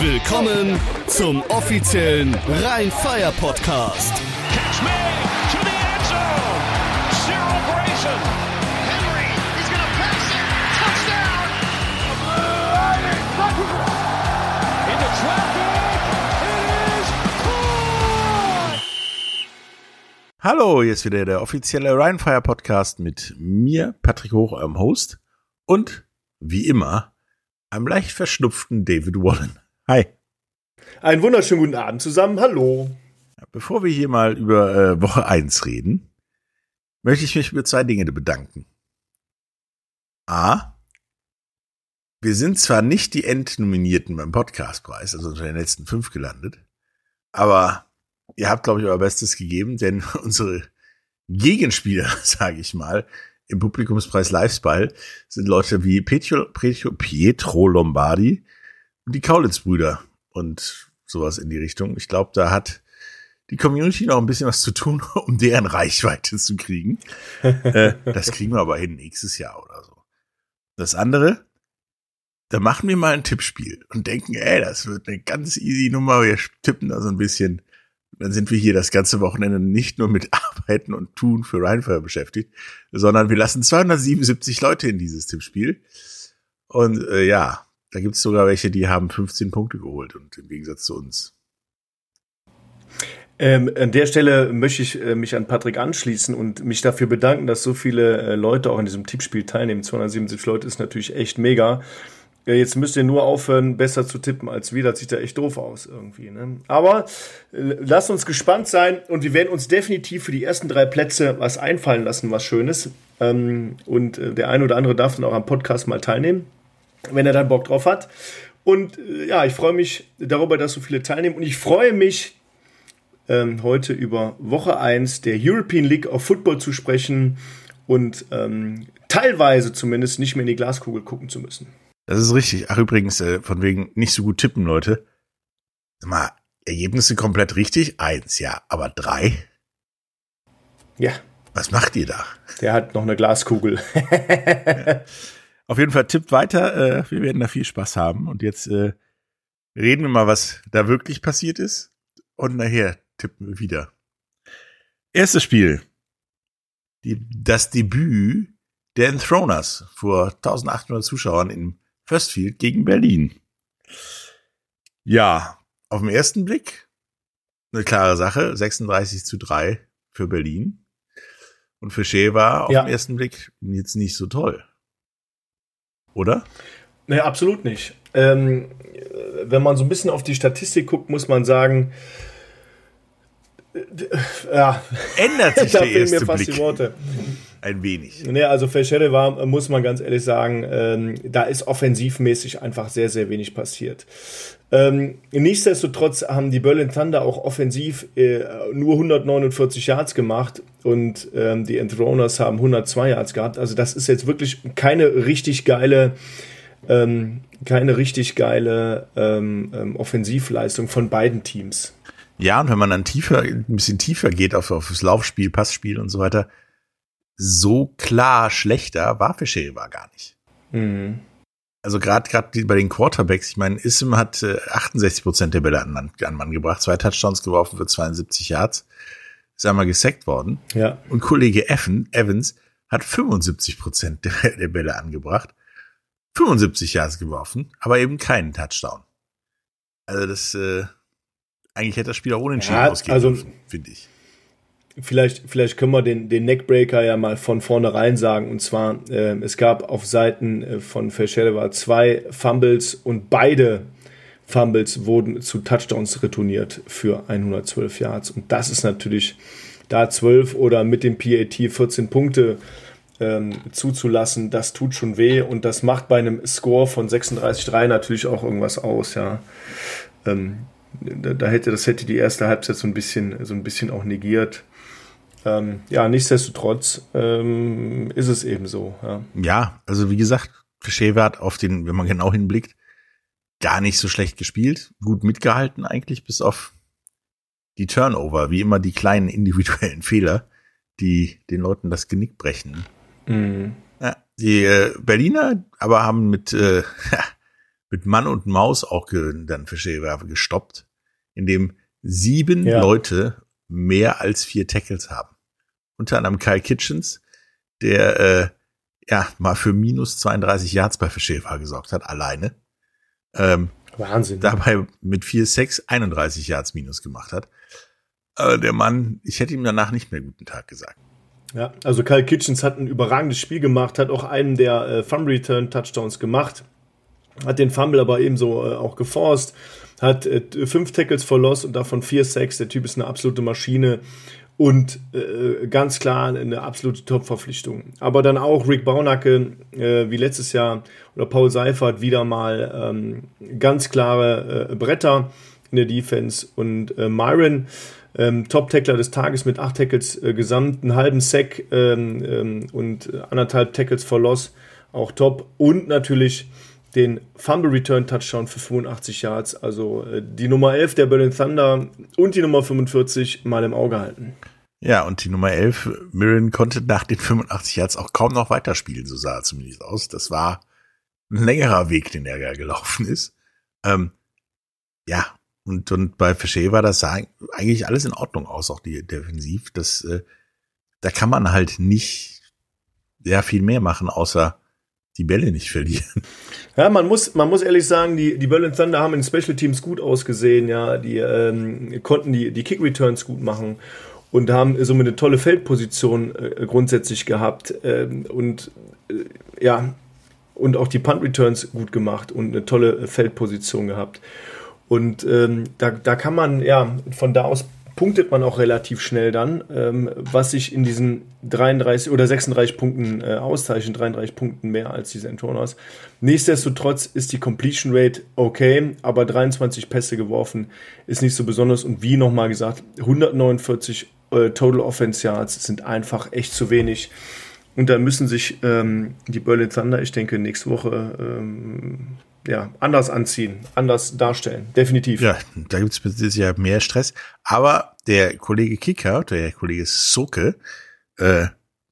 Willkommen zum offiziellen Rhein-Fire-Podcast. Catch me to the end zone. Grayson. Henry, he's to pass it. Touchdown. Into traffic. It is caught. Hallo, hier ist wieder der offizielle Rheinfire Podcast mit mir, Patrick Hoch, eurem Host und wie immer einem leicht verschnupften David Wallen. Hi. Einen wunderschönen guten Abend zusammen. Hallo. Bevor wir hier mal über äh, Woche 1 reden, möchte ich mich über zwei Dinge bedanken. A. Wir sind zwar nicht die Endnominierten beim Podcastpreis, also unter den letzten fünf gelandet, aber ihr habt, glaube ich, euer Bestes gegeben, denn unsere Gegenspieler, sage ich mal, im Publikumspreis Livespal sind Leute wie Pietro, Pietro, Pietro Lombardi die Kaulitz-Brüder und sowas in die Richtung. Ich glaube, da hat die Community noch ein bisschen was zu tun, um deren Reichweite zu kriegen. äh, das kriegen wir aber hin nächstes Jahr oder so. Das andere, da machen wir mal ein Tippspiel und denken, ey, das wird eine ganz easy Nummer. Wir tippen da so ein bisschen. Dann sind wir hier das ganze Wochenende nicht nur mit Arbeiten und Tun für Rheinfeuer beschäftigt, sondern wir lassen 277 Leute in dieses Tippspiel. Und äh, ja, da gibt's sogar welche, die haben 15 Punkte geholt und im Gegensatz zu uns. Ähm, an der Stelle möchte ich äh, mich an Patrick anschließen und mich dafür bedanken, dass so viele äh, Leute auch in diesem Tippspiel teilnehmen. 277 Leute ist natürlich echt mega. Ja, jetzt müsst ihr nur aufhören, besser zu tippen als wir. Das sieht ja echt doof aus irgendwie. Ne? Aber äh, lasst uns gespannt sein und wir werden uns definitiv für die ersten drei Plätze was einfallen lassen, was Schönes. Ähm, und äh, der eine oder andere darf dann auch am Podcast mal teilnehmen, wenn er dann Bock drauf hat. Und äh, ja, ich freue mich darüber, dass so viele teilnehmen. Und ich freue mich, ähm, heute über Woche 1 der European League of Football zu sprechen und ähm, teilweise zumindest nicht mehr in die Glaskugel gucken zu müssen. Das ist richtig. Ach, übrigens, äh, von wegen nicht so gut tippen, Leute. Sag mal, Ergebnisse komplett richtig? Eins, ja. Aber drei? Ja, Was macht ihr da? der hat noch eine Glaskugel. Auf jeden Fall tippt weiter. Äh, wir werden da viel Spaß haben. Und jetzt äh, reden wir mal, was da wirklich passiert ist. Und nachher tippen wir wieder. Erstes Spiel. Die, das Debüt der Enthroners vor 1800 Zuschauern im Firstfield gegen Berlin. Ja, auf den ersten Blick eine klare Sache. 36 zu 3 für Berlin. Und für Shea war auf Ja. den ersten Blick jetzt nicht so toll. Oder? Nee, absolut nicht. Ähm, wenn man so ein bisschen auf die Statistik guckt, muss man sagen, äh, ja, Ändert sich da der fehlen mir erste fast Blick die Worte. ein wenig. Nee, also für Schelle war, muss man ganz ehrlich sagen, ähm, da ist offensivmäßig einfach sehr, sehr wenig passiert. Ähm, nichtsdestotrotz haben die Berlin Thunder auch offensiv äh, nur 149 Yards gemacht und ähm, die Enthroners haben 102 Yards gehabt. Also das ist jetzt wirklich keine richtig geile, ähm, keine richtig geile ähm, ähm, Offensivleistung von beiden Teams. Ja, und wenn man dann tiefer, ein bisschen tiefer geht auf, auf das Laufspiel, Passspiel und so weiter, so klar schlechter war Fischer war gar nicht. Mhm. Also gerade gerade bei den Quarterbacks, ich meine, Ism hat äh, 68 Prozent der Bälle an, Mann- an Mann gebracht, zwei Touchdowns geworfen für 72 Yards, ist einmal gesackt worden. Ja. Und Kollege Evan, Evans hat 75 Prozent der, der Bälle angebracht, 75 Yards geworfen, aber eben keinen Touchdown. Also das, äh, eigentlich hätte das Spiel auch unentschieden Ja, ausgehen also- dürfen, finde ich. Vielleicht, vielleicht können wir den, den Neckbreaker ja mal von vornherein sagen. Und zwar, äh, es gab auf Seiten äh, von Verschellewa zwei Fumbles und beide Fumbles wurden zu Touchdowns retourniert für 112 Yards. Und das ist natürlich da 12 oder mit dem PAT 14 Punkte ähm, zuzulassen, das tut schon weh und das macht bei einem Score von 36-3 natürlich auch irgendwas aus, ja. Ähm, da hätte, das hätte die erste Halbzeit so ein bisschen, so ein bisschen auch negiert. Ähm, ja, nichtsdestotrotz ähm, ist es eben so. Ja. Ja, also wie gesagt, Fischer hat auf den, wenn man genau hinblickt, gar nicht so schlecht gespielt, gut mitgehalten eigentlich, bis auf die Turnover, wie immer die kleinen individuellen Fehler, die den Leuten das Genick brechen. Mhm. Ja, die äh, Berliner aber haben mit äh, mit Mann und Maus auch dann für Schäfer gestoppt, indem sieben Ja. Leute mehr als vier Tackles haben. Unter anderem Kyle Kitchens, der äh, ja mal für minus 32 Yards bei Verschäfer gesorgt hat, alleine. Ähm, Wahnsinn. dabei mit 4 6 31 Yards minus gemacht hat. Äh, der Mann, ich hätte ihm danach nicht mehr guten Tag gesagt. Ja, also Kyle Kitchens hat ein überragendes Spiel gemacht, hat auch einen der äh, Fumble Return Touchdowns gemacht, hat den Fumble aber ebenso äh, auch geforst, hat äh, fünf Tackles for Loss und davon vier Sacks. Der Typ ist eine absolute Maschine und äh, ganz klar eine absolute Top-Verpflichtung. Aber dann auch Rick Baunacke, äh, wie letztes Jahr, oder Paul Seifert wieder mal ähm, ganz klare äh, Bretter in der Defense und äh, Myron ähm, Top-Tackler des Tages mit acht Tackles äh, gesamt, einen halben Sack ähm, ähm, und äh, anderthalb Tackles for Loss, auch top. Und natürlich den Fumble Return Touchdown für 85 Yards, also äh, die Nummer 11 der Berlin Thunder und die Nummer 45 mal im Auge halten. Ja, und die Nummer 11, Mirren, konnte nach den 85 Yards auch kaum noch weiterspielen, so sah er zumindest aus. Das war ein längerer Weg, den er ja gelaufen ist. Ähm, ja, und, und bei Fischer war das eigentlich alles in Ordnung aus, auch die defensiv. Das, äh, da kann man halt nicht sehr viel mehr machen, außer die Bälle nicht verlieren. Ja, man muss, man muss ehrlich sagen, die, die Berlin Thunder haben in Special Teams gut ausgesehen, ja, die ähm, konnten die, die Kick Returns gut machen und haben somit eine tolle Feldposition äh, grundsätzlich gehabt ähm, und äh, ja, und auch die Punt Returns gut gemacht und eine tolle Feldposition gehabt. Und ähm, da, da kann man, ja, von da aus punktet man auch relativ schnell dann, ähm, was sich in diesen 33 oder 36 Punkten äh, auszeichnet, 33 Punkten mehr als die Centroners. Nichtsdestotrotz ist die Completion Rate okay, aber 23 Pässe geworfen ist nicht so besonders und wie nochmal gesagt, 149 äh, Total Offense Yards sind einfach echt zu wenig. Und da müssen sich ähm, die Berlin Thunder, ich denke, nächste Woche ähm, ja, anders anziehen, anders darstellen. Definitiv. Ja, da gibt es ja mehr Stress. Aber der Kollege Kicker, der Kollege Soke, äh,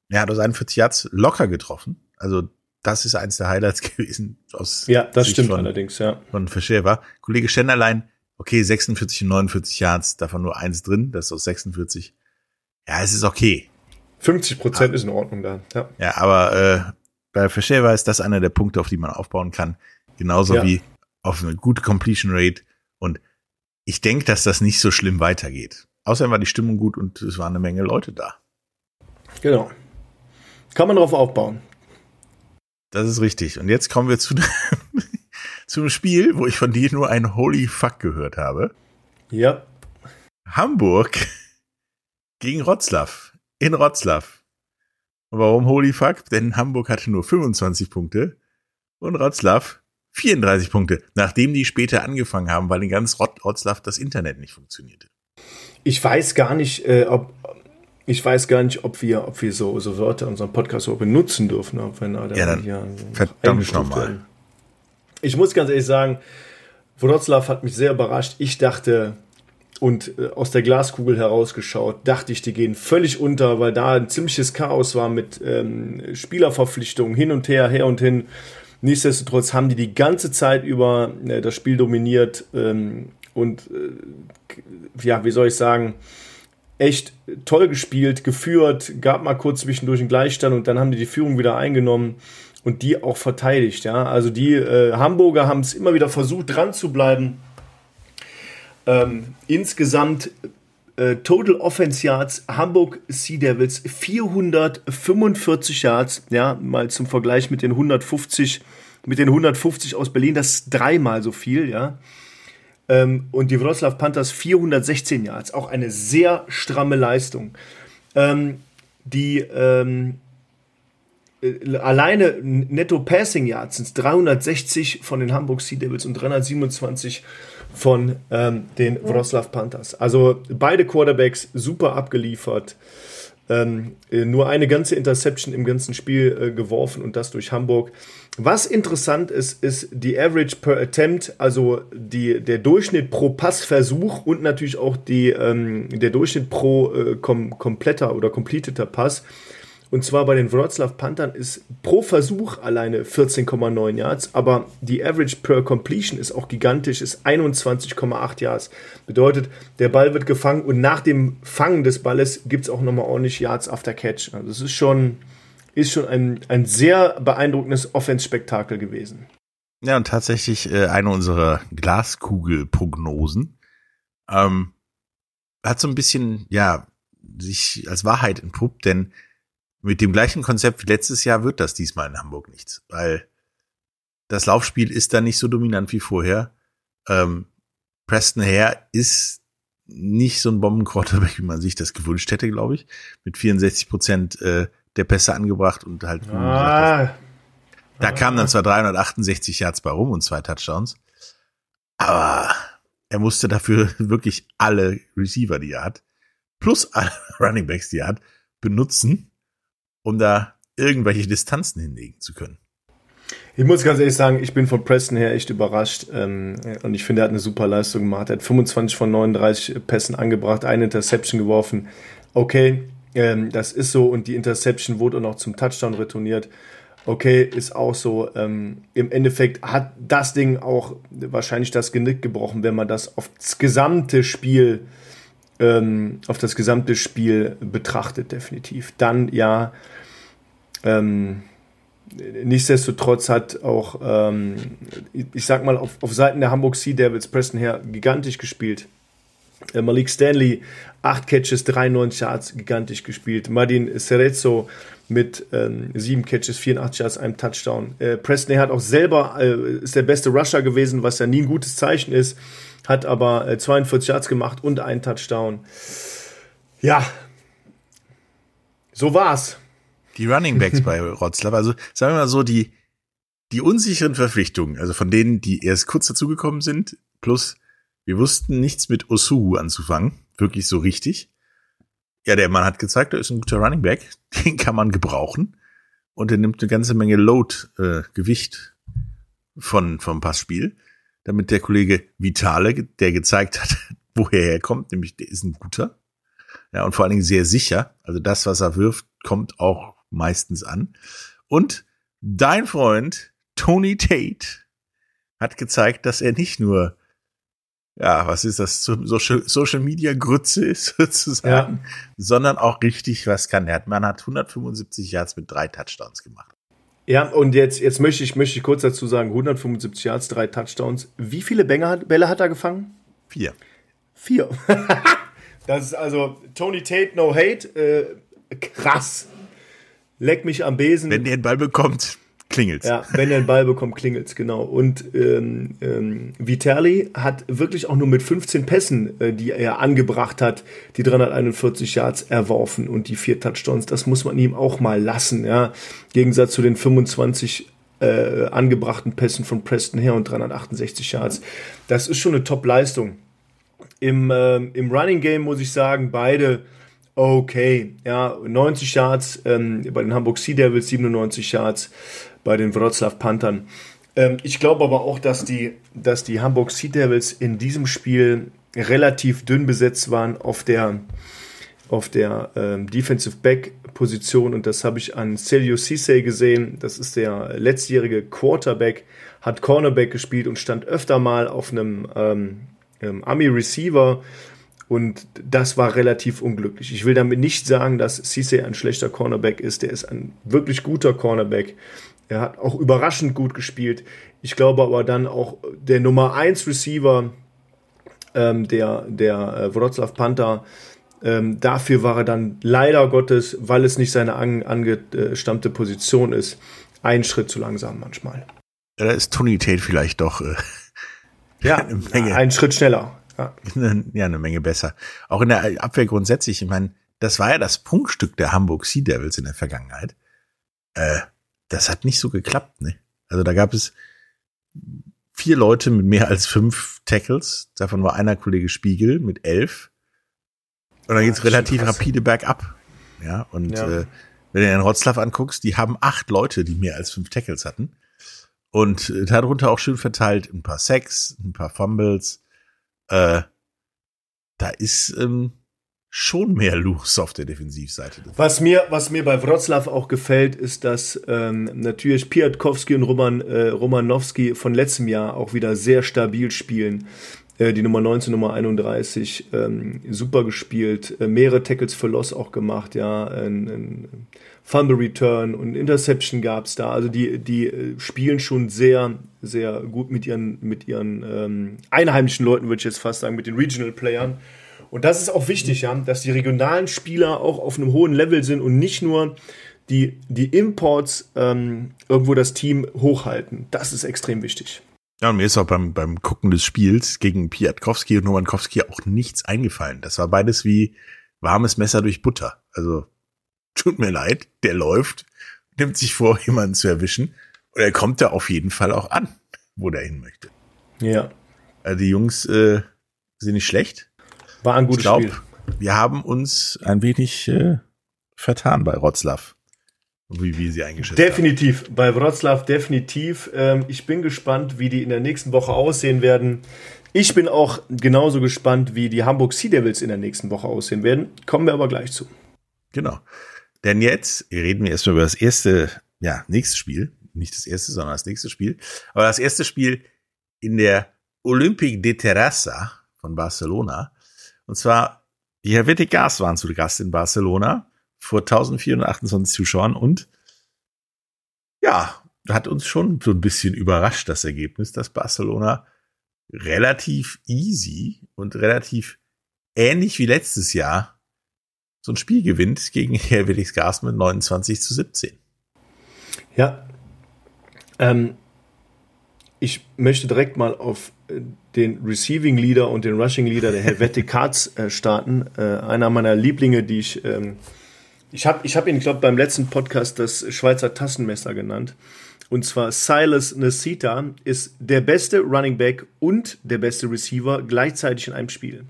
er hat aus 41 Yards locker getroffen. Also das ist eins der Highlights gewesen aus Ja, das Sicht stimmt von, allerdings, ja. von Verschäfer. Kollege Schenderlein, okay, 46 und 49 Yards, davon nur eins drin, das ist aus 46. Ja, es ist okay. 50 Prozent ist in Ordnung da. Ja. Ja, aber äh, bei Verschäfer ist das einer der Punkte, auf die man aufbauen kann. Genauso Ja. wie auf eine gute Completion Rate. Und ich denke, dass das nicht so schlimm weitergeht. Außerdem war die Stimmung gut und es waren eine Menge Leute da. Genau. Kann man drauf aufbauen. Das ist richtig. Und jetzt kommen wir zu, zum Spiel, wo ich von dir nur ein Holy Fuck gehört habe. Ja. Hamburg gegen Rotzlaw. In Rotzlaw. Und warum Holy Fuck? Denn Hamburg hatte nur 25 Punkte und Rotzlaw 34 Punkte, nachdem die später angefangen haben, weil in ganz Rot Rotzlaw das Internet nicht funktionierte. Ich weiß gar nicht, äh, ob ich weiß gar nicht, ob wir, ob wir so, so Wörter in unserem Podcast so benutzen dürfen. Ob wir, na, Ja, dann hier verdammt nochmal. Ich muss ganz ehrlich sagen, Wroclaw hat mich sehr überrascht. Ich dachte, und äh, aus der Glaskugel herausgeschaut, dachte ich, die gehen völlig unter, weil da ein ziemliches Chaos war mit ähm, Spielerverpflichtungen hin und her, her und hin. Nichtsdestotrotz haben die die ganze Zeit über äh, das Spiel dominiert ähm, und äh, ja, wie soll ich sagen, echt toll gespielt, geführt, gab mal kurz zwischendurch einen Gleichstand und dann haben die die Führung wieder eingenommen und die auch verteidigt. Ja, also die äh, Hamburger haben es immer wieder versucht, dran zu bleiben. Ähm, insgesamt Total Offense Yards Hamburg Sea Devils 445 Yards, ja, mal zum Vergleich mit den 150 mit den 150 aus Berlin, das ist dreimal so viel, ja. Ähm, und die Wroclaw Panthers 416 Yards, auch eine sehr stramme Leistung. Ähm, die ähm, äh, alleine Netto Passing Yards sind 360 von den Hamburg Sea Devils und 327 von ähm, den Wroclaw Panthers. Also beide Quarterbacks super abgeliefert. Ähm, äh, nur eine ganze Interception im ganzen Spiel äh, geworfen und das durch Hamburg. Was interessant ist, ist die Average per Attempt, also die, der Durchschnitt pro Passversuch und natürlich auch die, ähm, der Durchschnitt pro äh, kom kompletter oder completeter Pass. Und zwar bei den Wroclaw Panthern ist pro Versuch alleine 14,9 Yards, aber die Average per Completion ist auch gigantisch, ist 21,8 Yards. Bedeutet, der Ball wird gefangen und nach dem Fangen des Balles gibt es auch nochmal ordentlich Yards after Catch. Also es ist schon, ist schon ein, ein sehr beeindruckendes Offense-Spektakel gewesen. Ja, und tatsächlich äh, eine unserer Glaskugel-Prognosen ähm, hat so ein bisschen, ja, sich als Wahrheit entpuppt, denn mit dem gleichen Konzept wie letztes Jahr wird das diesmal in Hamburg nichts, weil das Laufspiel ist da nicht so dominant wie vorher. Ähm, Preston Hare ist nicht so ein Bombenquarterback, wie man sich das gewünscht hätte, glaube ich. Mit 64 Prozent äh, der Pässe angebracht und halt. Ah, da kamen dann zwar 368 Yards bei rum und zwei Touchdowns, aber er musste dafür wirklich alle Receiver, die er hat, plus alle Running Backs, die er hat, benutzen, um da irgendwelche Distanzen hinlegen zu können. Ich muss ganz ehrlich sagen, ich bin von Preston her echt überrascht ähm, und ich finde, er hat eine super Leistung gemacht. Er hat 25 von 39 Pässen angebracht, eine Interception geworfen. Okay, ähm, das ist so und die Interception wurde auch zum Touchdown retourniert. Okay, ist auch so. Ähm, Im Endeffekt hat das Ding auch wahrscheinlich das Genick gebrochen, wenn man das auf das gesamte Spiel ähm, auf das gesamte Spiel betrachtet, definitiv. Dann ja, ähm, nichtsdestotrotz hat auch, ähm, ich sag mal, auf, auf Seiten der Hamburg Sea Devils Preston her gigantisch gespielt. Äh, Malik Stanley, 8 Catches, 93 Yards, gigantisch gespielt. Martin Serezzo mit ähm, 7 Catches, 84 Yards, einem Touchdown. Äh, Preston hat auch selber, äh, ist der beste Rusher gewesen, was ja nie ein gutes Zeichen ist, hat aber äh, 42 Yards gemacht und einen Touchdown. Ja, so war's. Die Running Backs bei Rotzlaff, also sagen wir mal so, die, die unsicheren Verpflichtungen, also von denen, die erst kurz dazugekommen sind, plus wir wussten nichts mit Osuhu anzufangen, wirklich so richtig. Ja, der Mann hat gezeigt, er ist ein guter Running Back, den kann man gebrauchen und er nimmt eine ganze Menge Load, äh, Gewicht von vom Passspiel, damit der Kollege Vitale, der gezeigt hat, woher er kommt, nämlich der ist ein guter, ja und vor allen Dingen sehr sicher. Also das, was er wirft, kommt auch meistens an. Und dein Freund Tony Tate hat gezeigt, dass er nicht nur ja, was ist das, Social, Social Media Grütze ist sozusagen, ja. sondern auch richtig was kann. Der hat, man hat 175 Yards mit drei Touchdowns gemacht. Ja, und jetzt, jetzt möchte ich, möchte ich kurz dazu sagen, 175 Yards, drei Touchdowns. Wie viele Bälle hat, Bälle hat er gefangen? Vier. Vier. das ist also Tony Tate, no hate. Äh, krass. Leck mich am Besen. Wenn der den Ball bekommt, klingelt's. Ja, wenn er den Ball bekommt, klingelt's, genau. Und ähm, ähm, Vitali hat wirklich auch nur mit 15 Pässen, äh, die er angebracht hat, die 341 Yards erworfen und die vier Touchdowns. Das muss man ihm auch mal lassen, ja. Im Gegensatz zu den 25 äh, angebrachten Pässen von Preston her und 368 Yards. Das ist schon eine Top-Leistung. Im, äh, Im Running Game muss ich sagen, beide okay. Ja, 90 Yards ähm, bei den Hamburg Sea Devils, 97 Yards bei den Wroclaw Panthern. Ähm, ich glaube aber auch, dass die, dass die Hamburg Sea Devils in diesem Spiel relativ dünn besetzt waren auf der, auf der ähm, Defensive Back Position und das habe ich an Celio Cisse gesehen. Das ist der letztjährige Quarterback, hat Cornerback gespielt und stand öfter mal auf einem ähm, ähm, Army Receiver und das war relativ unglücklich. Ich will damit nicht sagen, dass Cisse ein schlechter Cornerback ist. Der ist ein wirklich guter Cornerback. Er hat auch überraschend gut gespielt. Ich glaube aber dann auch der Nummer 1 Receiver ähm, der, der äh, Wroclaw Panther, ähm, dafür war er dann leider Gottes, weil es nicht seine an, angestammte Position ist, einen Schritt zu langsam manchmal. Ja, da ist Tony Tate vielleicht doch äh, ja, eine Menge. einen Schritt schneller. Ja. ja, eine Menge besser. Auch in der Abwehr grundsätzlich, ich meine, das war ja das Punktstück der Hamburg Sea Devils in der Vergangenheit. Äh, das hat nicht so geklappt, ne? Also da gab es vier Leute mit mehr als fünf Tackles. Davon war einer Kollege Spiegel mit elf. Und dann geht's relativ rapide bergab. Ja, und ja. Äh, wenn du den Rotzlaff anguckst, die haben acht Leute, die mehr als fünf Tackles hatten. Und äh, darunter auch schön verteilt ein paar Sacks, ein paar Fumbles. Äh, da ist ähm, schon mehr los auf der Defensivseite. Was mir, was mir bei Wroclaw auch gefällt, ist, dass ähm, natürlich Piatkowski und Roman, äh, Romanowski von letztem Jahr auch wieder sehr stabil spielen. Äh, die Nummer 19, Nummer 31, ähm, super gespielt, äh, mehrere Tackles für Loss auch gemacht, ja, ein, ein Fumble Return und Interception gab's da. Also die, die äh, spielen schon sehr, sehr gut mit ihren, mit ihren ähm, einheimischen Leuten, würde ich jetzt fast sagen, mit den Regional Playern. Und das ist auch wichtig, ja, dass die regionalen Spieler auch auf einem hohen Level sind und nicht nur die, die Imports ähm, irgendwo das Team hochhalten. Das ist extrem wichtig. Ja, und mir ist auch beim, beim Gucken des Spiels gegen Piatkowski und Nowankowski auch nichts eingefallen. Das war beides wie warmes Messer durch Butter. Also, tut mir leid, der läuft, nimmt sich vor, jemanden zu erwischen. Und er kommt da auf jeden Fall auch an, wo der hin möchte. Ja. Also die Jungs äh, sind nicht schlecht. War ein gutes ich glaub, Spiel. Wir haben uns ein wenig äh, vertan bei Rotzlaff. Wie wir sie eingeschätzt Definitiv, bei Wroclaw definitiv. Ähm, ich bin gespannt, wie die in der nächsten Woche aussehen werden. Ich bin auch genauso gespannt, wie die Hamburg Sea Devils in der nächsten Woche aussehen werden. Kommen wir aber gleich zu. Genau. Denn jetzt reden wir erstmal über das erste, ja, nächste Spiel. Nicht das erste, sondern das nächste Spiel. Aber das erste Spiel in der Olympique de Terrassa von Barcelona. Und zwar, die Helvetic Gas waren zu Gast in Barcelona vor 1428 Zuschauern und ja, hat uns schon so ein bisschen überrascht, das Ergebnis, dass Barcelona relativ easy und relativ ähnlich wie letztes Jahr so ein Spiel gewinnt gegen Helvetic Gas mit 29 zu 17. Ja. Ähm, ich möchte direkt mal auf äh, den Receiving Leader und den Rushing Leader der Helvetic Cards äh, starten. Äh, einer meiner Lieblinge, die ich ähm, ich habe ich hab ihn, ich glaube, beim letzten Podcast das Schweizer Tassenmesser genannt. Und zwar Silas Nasita ist der beste Running Back und der beste Receiver gleichzeitig in einem Spiel.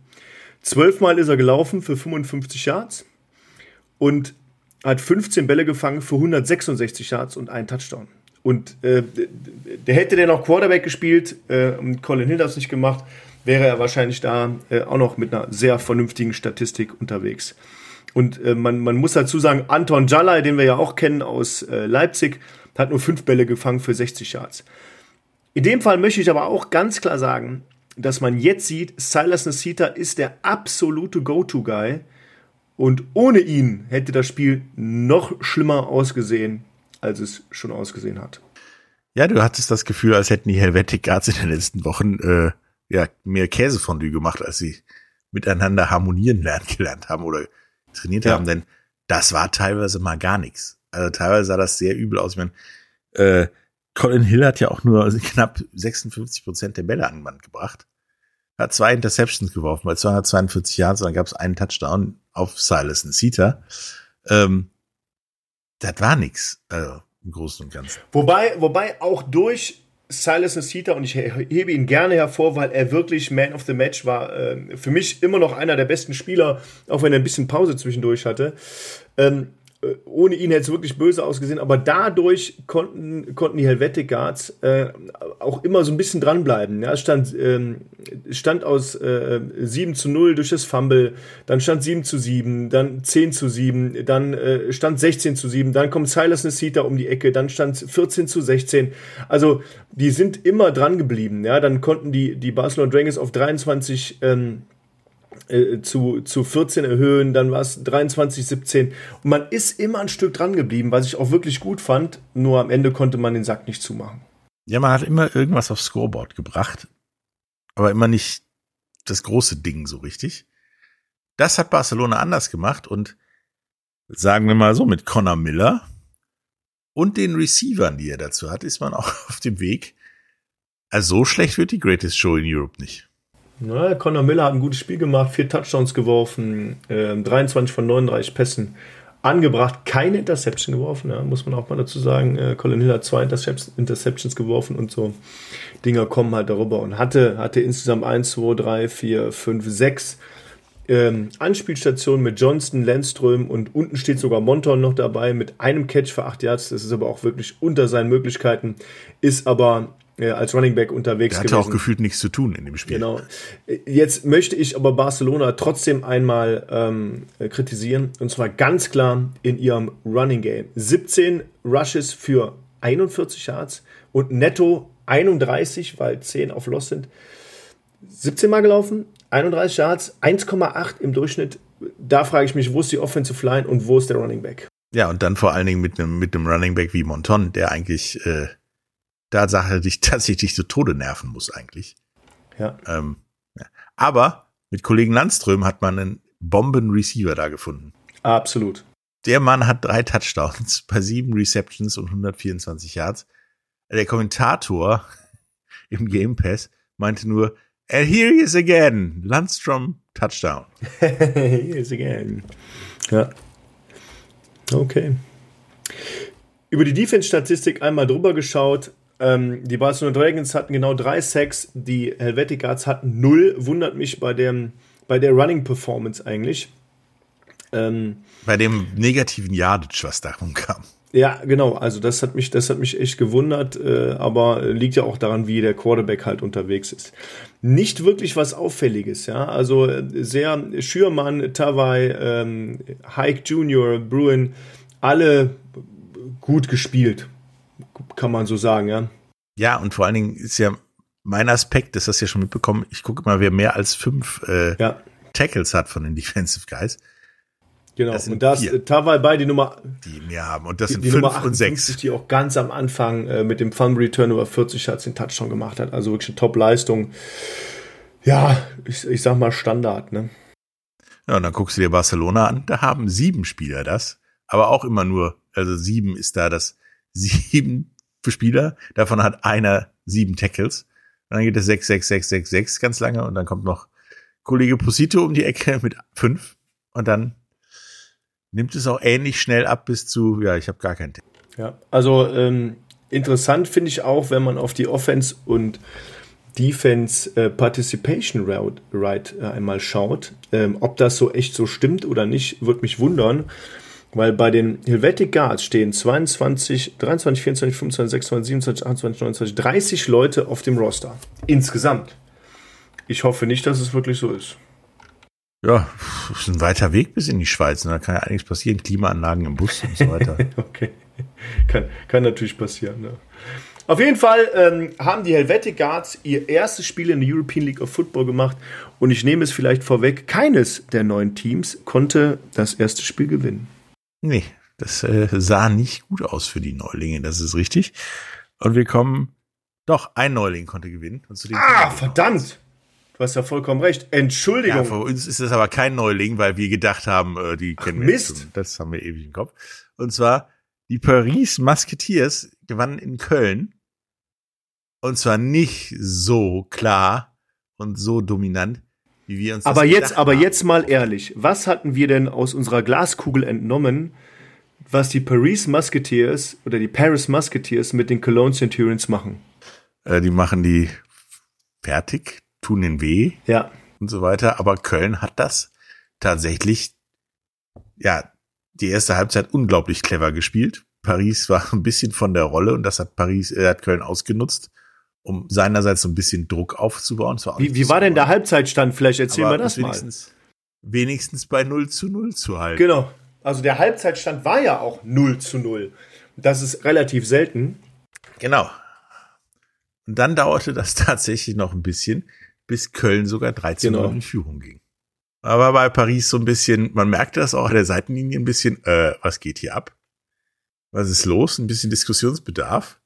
Zwölfmal ist er gelaufen für 55 Yards und hat 15 Bälle gefangen für 166 Yards und einen Touchdown. Und äh, der hätte der noch Quarterback gespielt, äh, und Colin Hill das nicht gemacht, wäre er wahrscheinlich da äh, auch noch mit einer sehr vernünftigen Statistik unterwegs. Und äh, man, man muss dazu sagen, Anton Jalai, den wir ja auch kennen aus äh, Leipzig, hat nur fünf Bälle gefangen für 60 Yards. In dem Fall möchte ich aber auch ganz klar sagen, dass man jetzt sieht, Silas Nasita ist der absolute Go-To-Guy. Und ohne ihn hätte das Spiel noch schlimmer ausgesehen, als es schon ausgesehen hat. Ja, du hattest das Gefühl, als hätten die Helvetic Guards in den letzten Wochen äh, ja, mehr Käsefondue gemacht, als sie miteinander harmonieren lernen gelernt haben oder trainiert ja. haben, denn das war teilweise mal gar nichts. Also teilweise sah das sehr übel aus. Ich meine, äh, Colin Hill hat ja auch nur knapp 56 Prozent der Bälle an den Mann gebracht. Hat zwei Interceptions geworfen bei 242 Jahren, dann gab es einen Touchdown auf Silas und Sita. Ähm, das war nix, also im Großen und Ganzen. Wobei, wobei auch durch Silas Nasita und ich hebe ihn gerne hervor, weil er wirklich Man of the Match war. Äh, für mich immer noch einer der besten Spieler, auch wenn er ein bisschen Pause zwischendurch hatte. Ähm, äh, ohne ihn hätte es wirklich böse ausgesehen, aber dadurch konnten, konnten die Helvetic Guards äh, auch immer so ein bisschen dranbleiben. Ja, es stand, ähm, stand aus äh, 7 zu 0 durch das Fumble, dann stand 7 zu 7, dann 10 zu 7, dann äh, stand 16 zu 7, dann kommt Silas Nesita um die Ecke, dann stand 14 zu 16. Also die sind immer dran geblieben. Ja, dann konnten die, die Barcelona Dragons auf 23 ähm, äh, zu, zu 14 erhöhen, dann war es 23, 17. Und man ist immer ein Stück dran geblieben, was ich auch wirklich gut fand, nur am Ende konnte man den Sack nicht zumachen. Ja, man hat immer irgendwas aufs Scoreboard gebracht, aber immer nicht das große Ding so richtig. Das hat Barcelona anders gemacht und sagen wir mal so, mit Connor Miller und den Receivern, die er dazu hat, ist man auch auf dem Weg. Also so schlecht wird die Greatest Show in Europe nicht. Na, Conor Miller hat ein gutes Spiel gemacht, vier Touchdowns geworfen, äh, 23 von 39 Pässen angebracht, keine Interception geworfen, ja, muss man auch mal dazu sagen. Äh, Colin Hill hat zwei Interceptions geworfen und so Dinger kommen halt darüber und hatte, hatte insgesamt 1, 2, 3, 4, 5, 6 ähm, Anspielstationen mit Johnston, Landström und unten steht sogar Monton noch dabei mit einem Catch für 8 Yards. Das ist aber auch wirklich unter seinen Möglichkeiten, ist aber äh, als Running Back unterwegs Der hatte gewesen. auch gefühlt nichts zu tun in dem Spiel. Genau. Jetzt möchte ich aber Barcelona trotzdem einmal ähm, kritisieren. Und zwar ganz klar in ihrem Running Game. 17 Rushes für 41 Yards und netto 31, weil 10 auf Loss sind. 17 Mal gelaufen, 31 Yards, 1,8 im Durchschnitt. Da frage ich mich, wo ist die Offensive Line und wo ist der Running Back? Ja, und dann vor allen Dingen mit einem mit einem Running Back wie Monton, der eigentlich äh, Tatsache dich tatsächlich zu Tode nerven muss eigentlich. Ja. Ähm, ja. Aber mit Kollegen Landström hat man einen Bomben-Receiver da gefunden. Absolut. Der Mann hat drei Touchdowns bei sieben Receptions und 124 Yards. Der Kommentator im Game Pass meinte nur, and here he is again, Landstrom Touchdown. Yes, again. Ja. Okay. Über die Defense-Statistik einmal drüber geschaut. Ähm, die Barcelona Dragons hatten genau drei Sacks, die Helvetic Guards hatten null. Wundert mich bei, dem, bei der Running-Performance eigentlich. Ähm, Bei dem negativen Yardage, was da rumkam. ja, genau. Also das hat mich, das hat mich echt gewundert, äh, aber liegt ja auch daran, wie der Quarterback halt unterwegs ist. Nicht wirklich was Auffälliges, ja. Also äh, sehr Schürmann, Tawai, ähm, Hike Jr., Bruin, alle gut gespielt, kann man so sagen, ja. Ja, und vor allen Dingen ist ja mein Aspekt, das hast du ja schon mitbekommen, ich gucke mal, wer mehr als fünf äh, Ja, Tackles hat von den Defensive Guys, genau. Das Und da ist vier. äh, Tawai bei, die Nummer, die mehr haben. Und das die, sind die fünf Nummer und 58, sechs. die auch ganz am Anfang äh, mit dem Fumble Return über 40 Yards den Touchdown gemacht hat. Also wirklich eine Top-Leistung. Ja, ich, ich sag mal Standard, ne? Ja, und dann guckst du dir Barcelona an, da haben sieben Spieler das, aber auch immer nur, also sieben ist da das sieben Spieler, davon hat einer sieben Tackles. Und dann geht es sechs, sechs, sechs, sechs, sechs ganz lange und dann kommt noch Kollege Posito um die Ecke mit fünf und dann nimmt es auch ähnlich schnell ab bis zu, ja, ich habe gar keinen Tackle. Ja, also ähm, interessant finde ich auch, wenn man auf die Offense und Defense äh, Participation Rate, Rate äh, einmal schaut. Ähm, ob das so echt so stimmt oder nicht, würde mich wundern. Weil bei den Helvetic Guards stehen 22, 23, 24, 25, 26, 27, 28, 29, 30 Leute auf dem Roster. Insgesamt. Ich hoffe nicht, dass es wirklich so ist. Ja, ist ein weiter Weg bis in die Schweiz und da kann ja einiges passieren, Klimaanlagen im Bus und so weiter. Okay. Kann, kann natürlich passieren. Ne? Auf jeden Fall ähm, haben die Helvetic Guards ihr erstes Spiel in der European League of Football gemacht und ich nehme es vielleicht vorweg, keines der neun Teams konnte das erste Spiel gewinnen. Nee, das äh, sah nicht gut aus für die Neulinge, das ist richtig. Und wir kommen, doch, ein Neuling konnte gewinnen. Und zu dem Ah, verdammt! Du hast ja vollkommen recht. Entschuldigung. Ja, für uns ist das aber kein Neuling, weil wir gedacht haben, äh, die kennen wir Mist. jetzt. Das haben wir ewig im Kopf. Und zwar, die Paris Musketeers gewannen in Köln. Und zwar nicht so klar und so dominant, wie wir uns aber jetzt, aber haben. jetzt mal ehrlich, was hatten wir denn aus unserer Glaskugel entnommen, was die Paris Musketeers oder die Paris Musketeers mit den Cologne Centurions machen? Äh, die machen die fertig, tun den weh. Ja, und so weiter. Aber Köln hat das tatsächlich, ja, die erste Halbzeit unglaublich clever gespielt. Paris war ein bisschen von der Rolle und das hat Paris, äh, hat Köln ausgenutzt, um seinerseits so ein bisschen Druck aufzubauen. Wie, wie war denn der Halbzeitstand? Vielleicht erzähl aber mal das mal. wenigstens, wenigstens bei 0 zu 0 zu halten. Genau. Also der Halbzeitstand war ja auch 0 zu 0. Das ist relativ selten. Genau. Und dann dauerte das tatsächlich noch ein bisschen, bis Köln sogar 13 Genau. In Führung ging. Aber bei Paris so ein bisschen, man merkte das auch an der Seitenlinie ein bisschen, äh, was geht hier ab? Was ist los? Ein bisschen Diskussionsbedarf.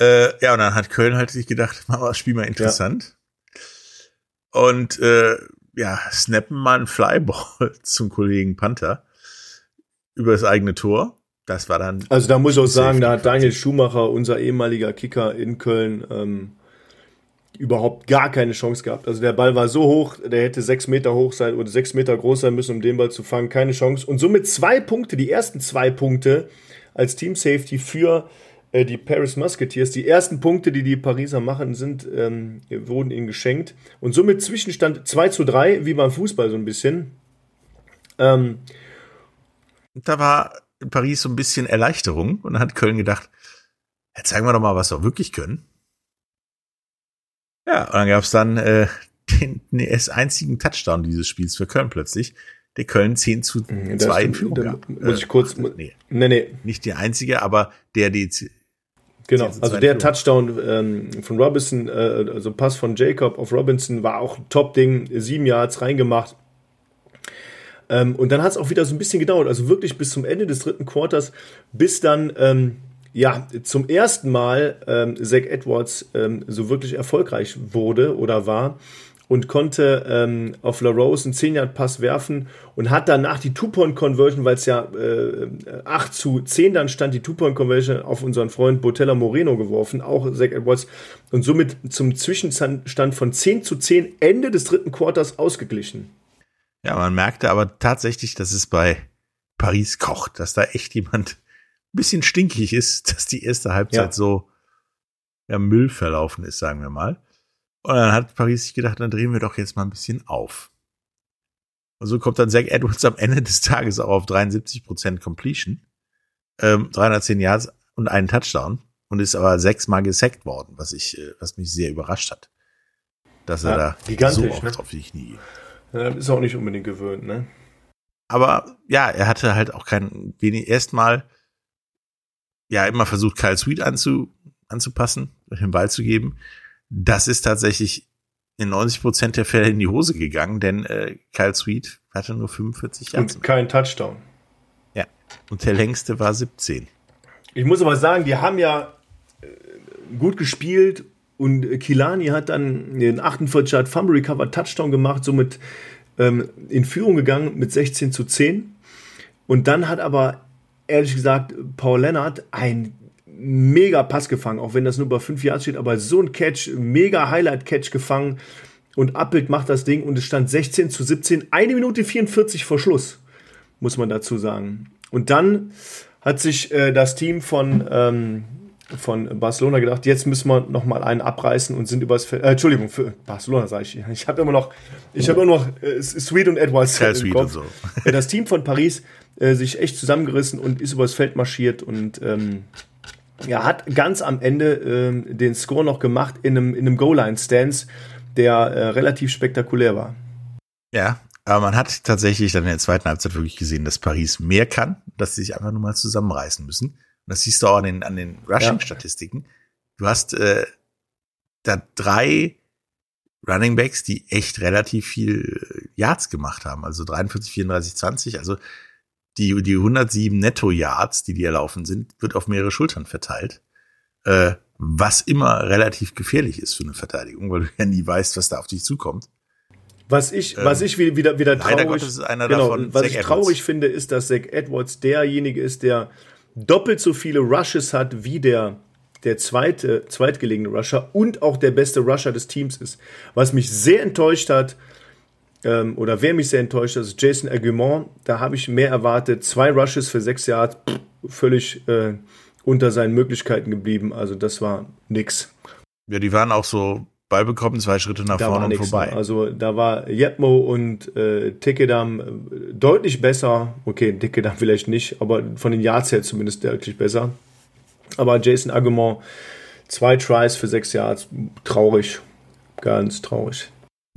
Äh, ja, und dann hat Köln halt sich gedacht, machen wir das Spiel mal interessant. Und äh, ja, snappen mal einen Flyball zum Kollegen Panther über das eigene Tor. Das war dann Also da muss ich auch sagen, da hat Daniel Schumacher, unser ehemaliger Kicker in Köln, ähm, überhaupt gar keine Chance gehabt. Also der Ball war so hoch, der hätte sechs Meter hoch sein oder sechs Meter groß sein müssen, um den Ball zu fangen. Keine Chance. Und somit zwei Punkte, die ersten zwei Punkte als Team Safety für äh, die Paris Musketeers. Die ersten Punkte, die die Pariser machen, sind, ähm, wurden ihnen geschenkt. Und somit Zwischenstand 2 zu 3, wie beim Fußball so ein bisschen. Ähm, da war in Paris so ein bisschen Erleichterung und dann hat Köln gedacht, ja, zeigen wir doch mal, was wir wirklich können. Ja, und dann gab es dann äh, den, den einzigen Touchdown dieses Spiels für Köln plötzlich, der Köln 10 zu 2 Das- in Führung gab. Muss ich kurz, Äh, nee, nee, nee, nicht die einzige, aber der, die Genau, 10 zu also 2 der Führung. Touchdown ähm, von Robinson, äh, also Pass von Jacob auf Robinson war auch ein Top-Ding, sieben Yards reingemacht. Ähm, und dann hat es auch wieder so ein bisschen gedauert, also wirklich bis zum Ende des dritten Quarters, bis dann ähm, ja zum ersten Mal ähm, Zach Edwards ähm, so wirklich erfolgreich wurde oder war und konnte ähm, auf LaRose einen 10-Yard-Pass werfen und hat danach die Two-Point-Conversion, weil es ja äh, 8 zu 10 dann stand, die Two-Point-Conversion auf unseren Freund Botella Moreno geworfen, auch Zach Edwards, und somit zum Zwischenstand von 10 zu 10 Ende des dritten Quarters ausgeglichen. Ja, man merkte aber tatsächlich, dass es bei Paris kocht, dass da echt jemand ein bisschen stinkig ist, dass die erste Halbzeit Ja. so ja, Müll verlaufen ist, sagen wir mal. Und dann hat Paris sich gedacht, dann drehen wir doch jetzt mal ein bisschen auf. Und so kommt dann Zach Edwards am Ende des Tages auch auf 73% Completion, ähm, 310 Yards und einen Touchdown und ist aber sechsmal gesackt worden, was ich, äh, was mich sehr überrascht hat. Dass er Ja, da gigantisch, so oft ne? auf die Knie Ja, ist auch nicht unbedingt gewöhnt, ne? aber ja, er hatte halt auch kein wenig erstmal ja immer versucht, Kyle Sweet anzu, anzupassen, den Ball zu geben. Das ist tatsächlich in 90 Prozent der Fälle in die Hose gegangen, denn äh, Kyle Sweet hatte nur 45 Yards. Und kein Touchdown. ja. Und der längste war 17. Ich muss aber sagen, die haben ja äh, gut gespielt und äh, Kilani hat dann den 48 Yard Fumble Recover Touchdown gemacht, somit ähm, in Führung gegangen mit 16 zu 10. Und dann hat aber ehrlich gesagt Paul Leonard ein mega Pass gefangen, auch wenn das nur bei 5 Yards steht, aber so ein Catch, mega Highlight Catch gefangen und Appelt macht das Ding und es stand 16 zu 17, eine Minute 44 vor Schluss, muss man dazu sagen. Und dann hat sich äh, das Team von, ähm, von Barcelona gedacht, jetzt müssen wir noch mal einen abreißen und sind übers Feld. Äh, Entschuldigung, für Barcelona sage ich. Ich habe immer noch, ich habe immer noch äh, Sweet und Edwards im Sweet Kopf. und so. Äh, Das Team von Paris äh, sich echt zusammengerissen und ist übers Feld marschiert und ähm, ja, hat ganz am Ende ähm, den Score noch gemacht in einem, in einem Goal-Line-Stance, der äh, relativ spektakulär war. Ja, aber man hat tatsächlich dann in der zweiten Halbzeit wirklich gesehen, dass Paris mehr kann, dass sie sich einfach nur mal zusammenreißen müssen. Und das siehst du auch an den, an den Rushing-Statistiken. Du hast äh, da drei Running Backs, die echt relativ viel äh, Yards gemacht haben, also 43, 34, 20. Also die, die 107 Netto-Yards, die die erlaufen sind, wird auf mehrere Schultern verteilt. Äh, was immer relativ gefährlich ist für eine Verteidigung, weil du ja nie weißt, was da auf dich zukommt. Was ich, was ich wie- wieder, wieder Ähm, traurig, Gottes ist einer genau, davon was Zach ich Edwards. traurig finde, ist, dass Zach Edwards derjenige ist, der doppelt so viele Rushes hat wie der, der zweite, zweitgelegene Rusher und auch der beste Rusher des Teams ist. Was mich sehr enttäuscht hat, ähm, oder wer mich sehr enttäuscht hat, ist Jason Aguiman. Da habe ich mehr erwartet. Zwei Rushes für sechs Yards, pff, völlig äh, unter seinen Möglichkeiten geblieben. Also das war nix. Ja, die waren auch so Ball bekommen, zwei Schritte nach Da vorne und nichts. vorbei. Also da war Jetmo und äh, Tekedam äh, deutlich besser. Okay, Tekedam vielleicht nicht, aber von den Yards her zumindest deutlich besser. Aber Jason Agumon, zwei Tries für sechs Yards, traurig. Ganz traurig.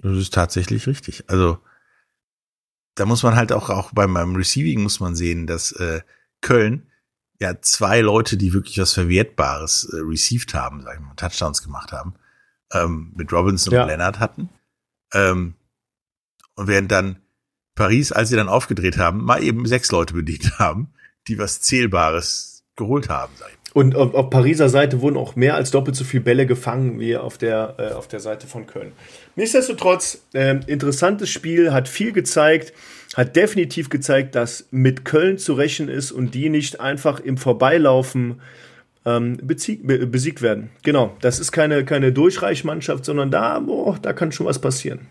Das ist tatsächlich richtig. Also da muss man halt auch, auch beim, beim Receiving muss man sehen, dass äh, Köln ja zwei Leute, die wirklich was Verwertbares äh, received haben, sagen wir mal, Touchdowns gemacht haben, ähm, mit Robinson Ja. und Leonard hatten. Ähm, und während dann Paris, als sie dann aufgedreht haben, mal eben sechs Leute bedient haben, die was Zählbares geholt haben, sag ich. Und auf, auf Pariser Seite wurden auch mehr als doppelt so viele Bälle gefangen wie auf der, äh, auf der Seite von Köln. Nichtsdestotrotz, ähm, interessantes Spiel, hat viel gezeigt, hat definitiv gezeigt, dass mit Köln zu rechnen ist und die nicht einfach im Vorbeilaufen ähm, be, besiegt werden. Genau, das ist keine, keine Durchreichmannschaft, sondern da, boah, da kann schon was passieren.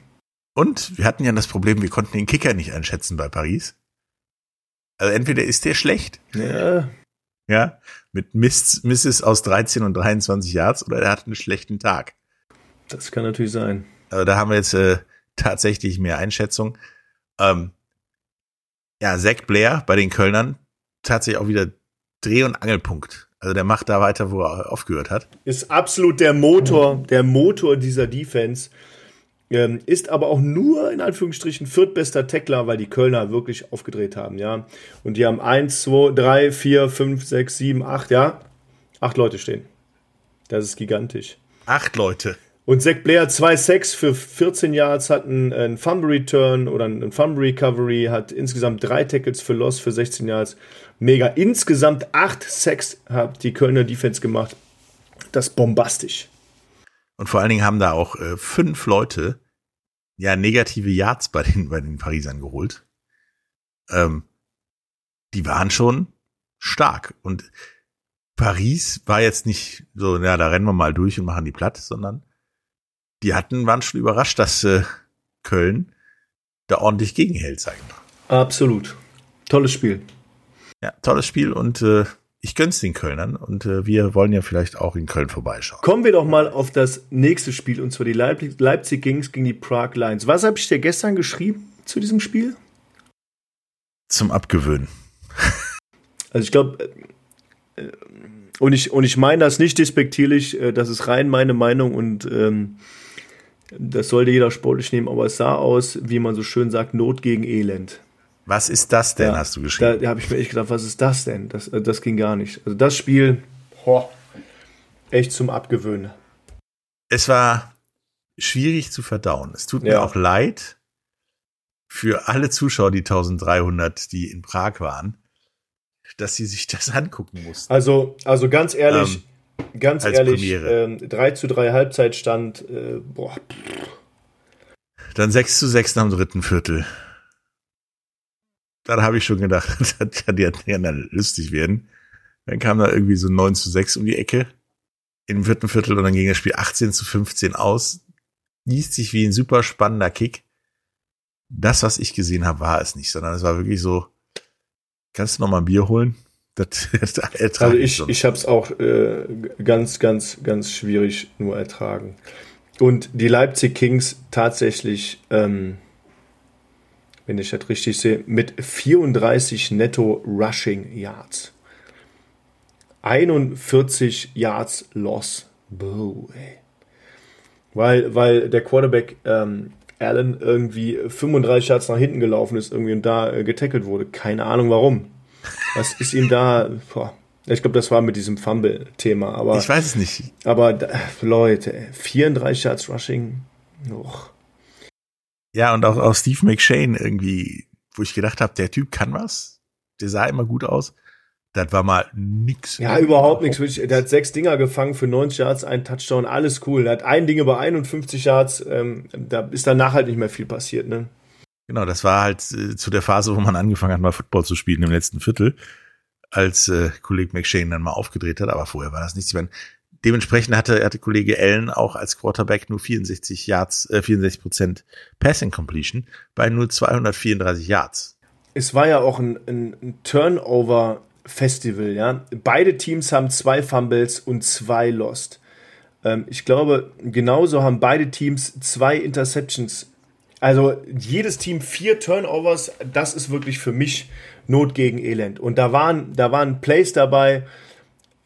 Und wir hatten ja das Problem, wir konnten den Kicker nicht einschätzen bei Paris. Also entweder ist der schlecht, Ja, ja, mit Miss, Misses aus 13 und 23 Yards oder er hat einen schlechten Tag. das kann natürlich sein. Also da haben wir jetzt äh, tatsächlich mehr Einschätzung. Ähm, ja, Zach Blair bei den Kölnern tatsächlich auch wieder Dreh- und Angelpunkt. Also der macht da weiter, wo er aufgehört hat. Ist absolut der Motor, der Motor dieser Defense. Ähm, ist aber auch nur in Anführungsstrichen viertbester Tackler, weil die Kölner wirklich aufgedreht haben, ja. Und die haben 1, 2, 3, 4, 5, 6, 7, 8, ja. Acht Leute stehen. Das ist gigantisch. Acht Leute. Und Zach Blair 2-6 für 14 Yards, hat einen, einen Fumble Return oder einen Fumble Recovery, hat insgesamt drei Tackles für Loss für 16 Yards. Mega. Insgesamt acht Sacks hat die Kölner Defense gemacht. Das ist bombastisch. Und vor allen Dingen haben da auch äh, fünf Leute ja negative Yards bei den, bei den Parisern geholt. Ähm, die waren schon stark. Und Paris war jetzt nicht so, ja, da rennen wir mal durch und machen die platt, sondern die hatten, waren schon überrascht, dass äh, Köln da ordentlich gegenhält, sag ich mal. Absolut. Tolles Spiel. Ja, tolles Spiel und äh, ich gönn's den Kölnern und äh, wir wollen ja vielleicht auch in Köln vorbeischauen. Kommen wir doch mal auf das nächste Spiel und zwar die Leip Leipzig Kings gegen die Prague Lions. Was habe ich dir gestern geschrieben zu diesem Spiel? Zum Abgewöhnen. Also ich glaube, äh, und ich, und ich meine das nicht despektierlich, äh, das ist rein meine Meinung und ähm, das sollte jeder sportlich nehmen, aber es sah aus, wie man so schön sagt, Not gegen Elend. Was ist das denn, Ja, hast du geschrieben? Da habe ich mir echt gedacht, was ist das denn? Das, äh, das ging gar nicht. Also das Spiel, boah, echt zum Abgewöhnen. es war schwierig zu verdauen. Es tut mir Ja. auch leid für alle Zuschauer, die 1300, die in Prag waren, dass sie sich das angucken mussten. Also, also ganz ehrlich, ganz als ehrlich, Premiere. ähm, 3 zu 3 Halbzeitstand, äh, boah, Dann 6 zu 6 nach dem dritten Viertel. Dann habe ich schon gedacht, das kann ja dann lustig werden. Dann kam da irgendwie so 9 zu 6 um die Ecke im vierten Viertel und dann ging das Spiel 18 zu 15 aus. Liest sich wie ein super spannender Kick. Das, was ich gesehen habe, war es nicht, sondern es war wirklich so, kannst du noch mal ein Bier holen? Das, das also ich, sonst. ich habe es auch äh, ganz, ganz, ganz schwierig nur ertragen. Und die Leipzig Kings tatsächlich, ähm, wenn ich das richtig sehe, mit 34 netto Rushing Yards. 41 Yards Loss. Boah, ey. Weil, weil der Quarterback ähm, Allen irgendwie 35 Yards nach hinten gelaufen ist irgendwie und da äh, getackelt wurde. Keine Ahnung warum. Was ist ihm da? Boah. Ich glaube, das war mit diesem Fumble-Thema. Aber, ich weiß es nicht. aber da, Leute, ey, 34 Yards Rushing. Och. Ja, und auch, auch Steve McShane irgendwie, wo ich gedacht habe, der Typ kann was. Der sah immer gut aus. Das war mal nix. Ja, überhaupt nichts. Der hat sechs Dinger gefangen für 90 Yards, ein Touchdown, alles cool. Der hat ein Ding über 51 Yards. Ähm, da ist danach halt nicht mehr viel passiert. Ne? Genau, das war halt äh, zu der Phase, wo man angefangen hat, mal Football zu spielen im letzten Viertel, als äh, Kollege McShane dann mal aufgedreht hat. Aber vorher war das nichts. Dementsprechend hatte, hatte Kollege Allen auch als Quarterback nur 64 Yards, äh, 64 Prozent Passing Completion bei nur 234 Yards. Es war ja auch ein, ein, ein Turnover-Festival. Ja? Beide Teams haben zwei Fumbles und zwei Lost. Ähm, ich glaube, genauso haben beide Teams zwei Interceptions. Also jedes Team vier Turnovers. Das ist wirklich für mich Not gegen Elend. Und da waren, da waren Plays dabei.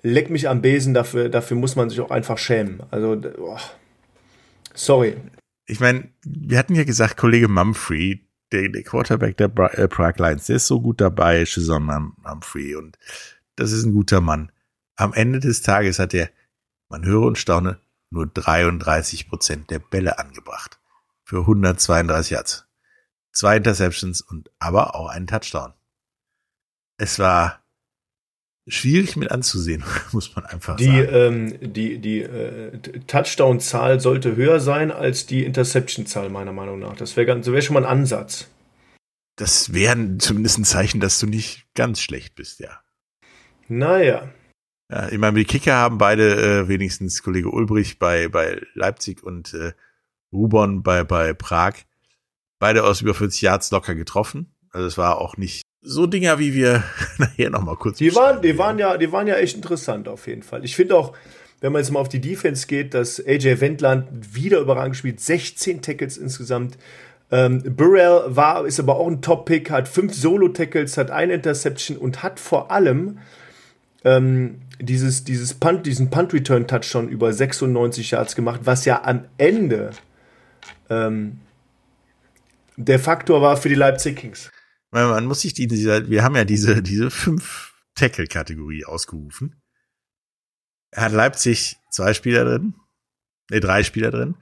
Leck mich am Besen. Dafür, dafür muss man sich auch einfach schämen. Also, boah. sorry. Ich meine, wir hatten ja gesagt, Kollege Mumphrey, der, der Quarterback der Bra äh, Prague Lions, der ist so gut dabei, Mum Mumphrey, und das ist ein guter Mann. Am Ende des Tages hat er, man höre und staune, nur 33 Prozent der Bälle angebracht. Für 132 Yards. Zwei Interceptions und aber auch einen Touchdown. Es war schwierig mit anzusehen, muss man einfach Die, sagen. ähm, die, die äh, Touchdown-Zahl sollte höher sein als die Interception-Zahl, meiner Meinung nach. Das wäre wär schon mal ein Ansatz. Das wäre zumindest ein Zeichen, dass du nicht ganz schlecht bist, ja. Naja. Ja, ich meine, die Kicker haben beide äh, wenigstens Kollege Ulbrich bei, bei Leipzig und äh, Rubon bei, bei Prag, beide aus über 40 Yards locker getroffen. Also es war auch nicht so Dinger, wie wir nachher nochmal kurz Die waren, die waren ja, die waren ja echt interessant auf jeden Fall. Ich finde auch, wenn man jetzt mal auf die Defense geht, dass AJ Wendland wieder überragend gespielt, 16 Tackles insgesamt. Ähm, Burrell war, ist aber auch ein Top-Pick, hat fünf Solo-Tackles, hat eine Interception und hat vor allem ähm, dieses, dieses Punt, diesen Punt-Return-Touchdown über 96 Yards gemacht, was ja am Ende ähm, der Faktor war für die Leipzig Kings. Man muss sich die, wir haben ja diese, diese fünf Tackle-Kategorie ausgerufen. Er hat Leipzig zwei Spieler drin, ne, drei Spieler drin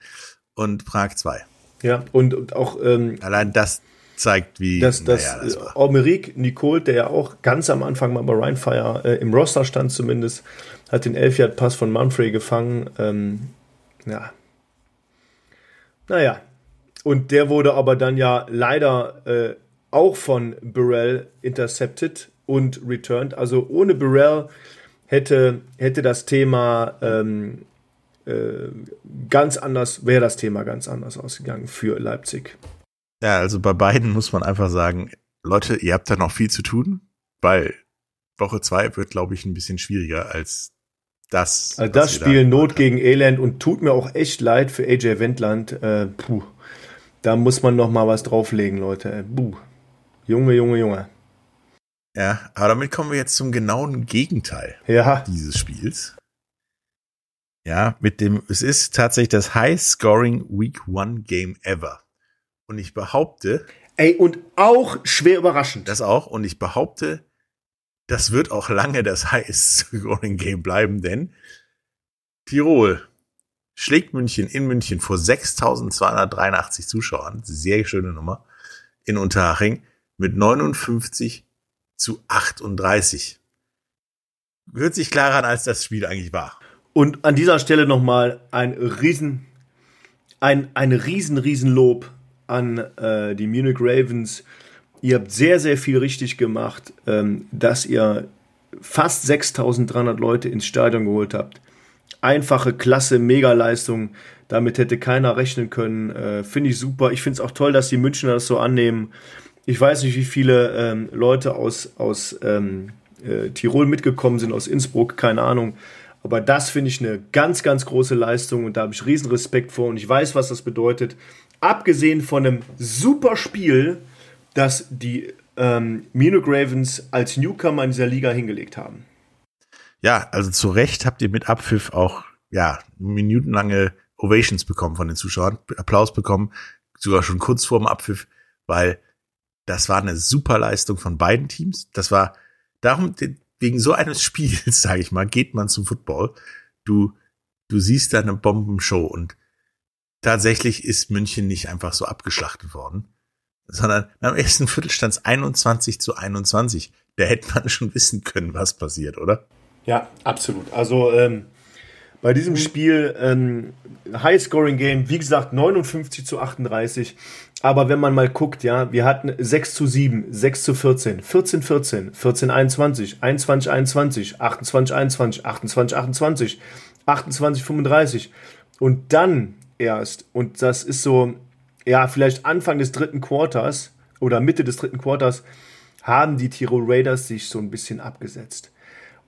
und Prag zwei. Ja, und, und auch ähm, allein das zeigt, wie das, das, naja, das war. Aumeric Nicole, der ja auch ganz am Anfang mal bei Rheinfire äh, im Roster stand zumindest, hat den 11 Pass von Manfrey gefangen. Ähm, ja. Naja. Und der wurde aber dann ja leider äh, auch von Burrell intercepted und returned. Also ohne Burrell hätte, hätte das Thema ähm, äh, ganz anders, wäre das Thema ganz anders ausgegangen für Leipzig. Ja, also bei beiden muss man einfach sagen, Leute, ihr habt da noch viel zu tun, weil Woche zwei wird, glaube ich, ein bisschen schwieriger als das. Also das Spiel Not gegen Elend und tut mir auch echt leid für AJ Wendland. Äh, puh, da muss man noch mal was drauflegen, Leute. Äh, puh. Junge, Junge, Junge. Ja, aber damit kommen wir jetzt zum genauen Gegenteil ja. dieses Spiels. Ja, mit dem, es ist tatsächlich das High-Scoring Week One Game ever. Und ich behaupte. Ey, und auch schwer überraschend. Das auch. Und ich behaupte, das wird auch lange das High-Scoring Game bleiben, denn Tirol schlägt München in München vor 6283 Zuschauern. Sehr schöne Nummer. In Unterhaching mit 59 zu 38. Hört sich klarer an, als das Spiel eigentlich war. Und an dieser Stelle nochmal ein riesen, ein, ein riesen, riesen Lob an äh, die Munich Ravens. Ihr habt sehr, sehr viel richtig gemacht, ähm, dass ihr fast 6300 Leute ins Stadion geholt habt. Einfache, klasse, Mega-Leistung. Damit hätte keiner rechnen können. Äh, finde ich super. Ich finde es auch toll, dass die Münchner das so annehmen. Ich weiß nicht, wie viele ähm, Leute aus, aus ähm, äh, Tirol mitgekommen sind, aus Innsbruck, keine Ahnung. Aber das finde ich eine ganz, ganz große Leistung und da habe ich riesen Respekt vor und ich weiß, was das bedeutet. Abgesehen von einem super Spiel, das die ähm, Munich Ravens als Newcomer in dieser Liga hingelegt haben. Ja, also zu Recht habt ihr mit Abpfiff auch ja minutenlange Ovations bekommen von den Zuschauern, Applaus bekommen, sogar schon kurz vor dem Abpfiff, weil das war eine super Leistung von beiden Teams. Das war darum wegen so eines Spiels, sage ich mal, geht man zum Football. Du, du siehst da eine Bombenshow und tatsächlich ist München nicht einfach so abgeschlachtet worden, sondern am ersten Viertel stand es 21 zu 21. Da hätte man schon wissen können, was passiert, oder? Ja, absolut. Also ähm, bei diesem Spiel ähm, High-Scoring-Game, wie gesagt, 59 zu 38. Aber wenn man mal guckt, ja, wir hatten 6 zu 7, 6 zu 14, 14 14, 14 21, 21 21, 28 21, 28 28, 28 35. Und dann erst, und das ist so, ja, vielleicht Anfang des dritten Quarters oder Mitte des dritten Quarters, haben die Tirol Raiders sich so ein bisschen abgesetzt.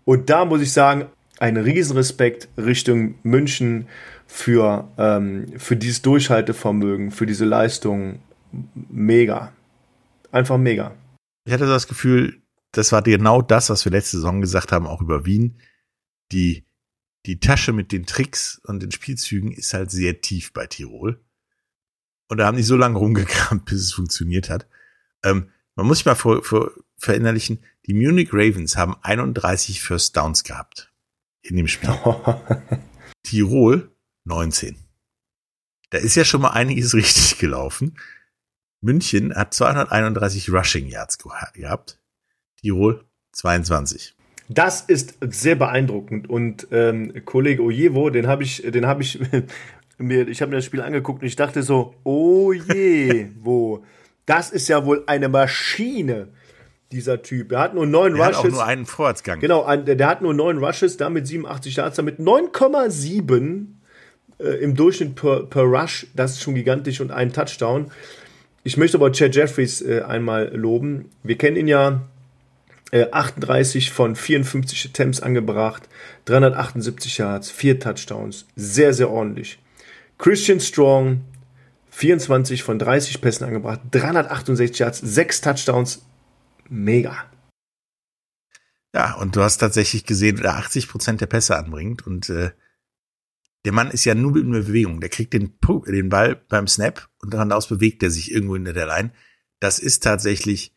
Und da muss ich sagen, ein Riesenrespekt Richtung München für, ähm, für dieses Durchhaltevermögen, für diese Leistung. Mega. Einfach mega. Ich hatte das Gefühl, das war genau das, was wir letzte Saison gesagt haben, auch über Wien. Die, die Tasche mit den Tricks und den Spielzügen ist halt sehr tief bei Tirol. Und da haben die so lange rumgekramt, bis es funktioniert hat. Ähm, man muss sich mal vor, vor, verinnerlichen, die Munich Ravens haben 31 First Downs gehabt in dem Spiel. Tirol 19. Da ist ja schon mal einiges richtig gelaufen. München hat 231 Rushing Yards gehabt. Tirol 22. Das ist sehr beeindruckend und ähm, Kollege Ojewo, den habe ich, den habe ich mir, ich habe mir das Spiel angeguckt und ich dachte so, oh je, wo, das ist ja wohl eine Maschine dieser Typ. Er hat nur neun der Rushes. Hat auch nur einen Vorwärtsgang. Genau, der, hat nur neun Rushes, damit 87 Yards, damit 9,7 äh, im Durchschnitt per, per Rush. Das ist schon gigantisch und ein Touchdown. Ich möchte aber Chad Jeffries äh, einmal loben. Wir kennen ihn ja. Äh, 38 von 54 Attempts angebracht, 378 Yards, vier Touchdowns, sehr, sehr ordentlich. Christian Strong, 24 von 30 Pässen angebracht, 368 Yards, sechs Touchdowns, mega. Ja, und du hast tatsächlich gesehen, der 80 Prozent der Pässe anbringt und äh, der Mann ist ja nur in Bewegung. Der kriegt den, den Ball beim Snap und dann aus bewegt er sich irgendwo in der Line. Das ist tatsächlich,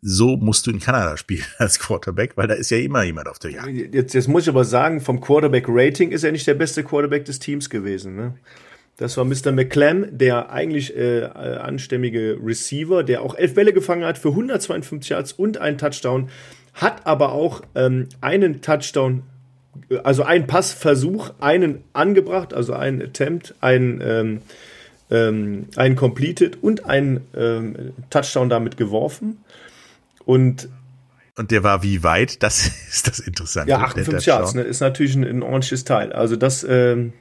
so musst du in Kanada spielen als Quarterback, weil da ist ja immer jemand auf der Jagd. Jetzt, jetzt muss ich aber sagen, vom Quarterback-Rating ist er nicht der beste Quarterback des Teams gewesen. Ne? Das war Mr. McClam, der eigentlich äh, anständige Receiver, der auch elf Bälle gefangen hat für 152 Yards und einen Touchdown, hat aber auch ähm, einen Touchdown also ein Passversuch, einen angebracht, also ein Attempt, ein, ähm, ähm, ein Completed und ein ähm, Touchdown damit geworfen. Und und der war wie weit? Das ist das Interessante. Ja, 58 Yards, ne, ist natürlich ein, ein, ordentliches Teil. Also das, ähm,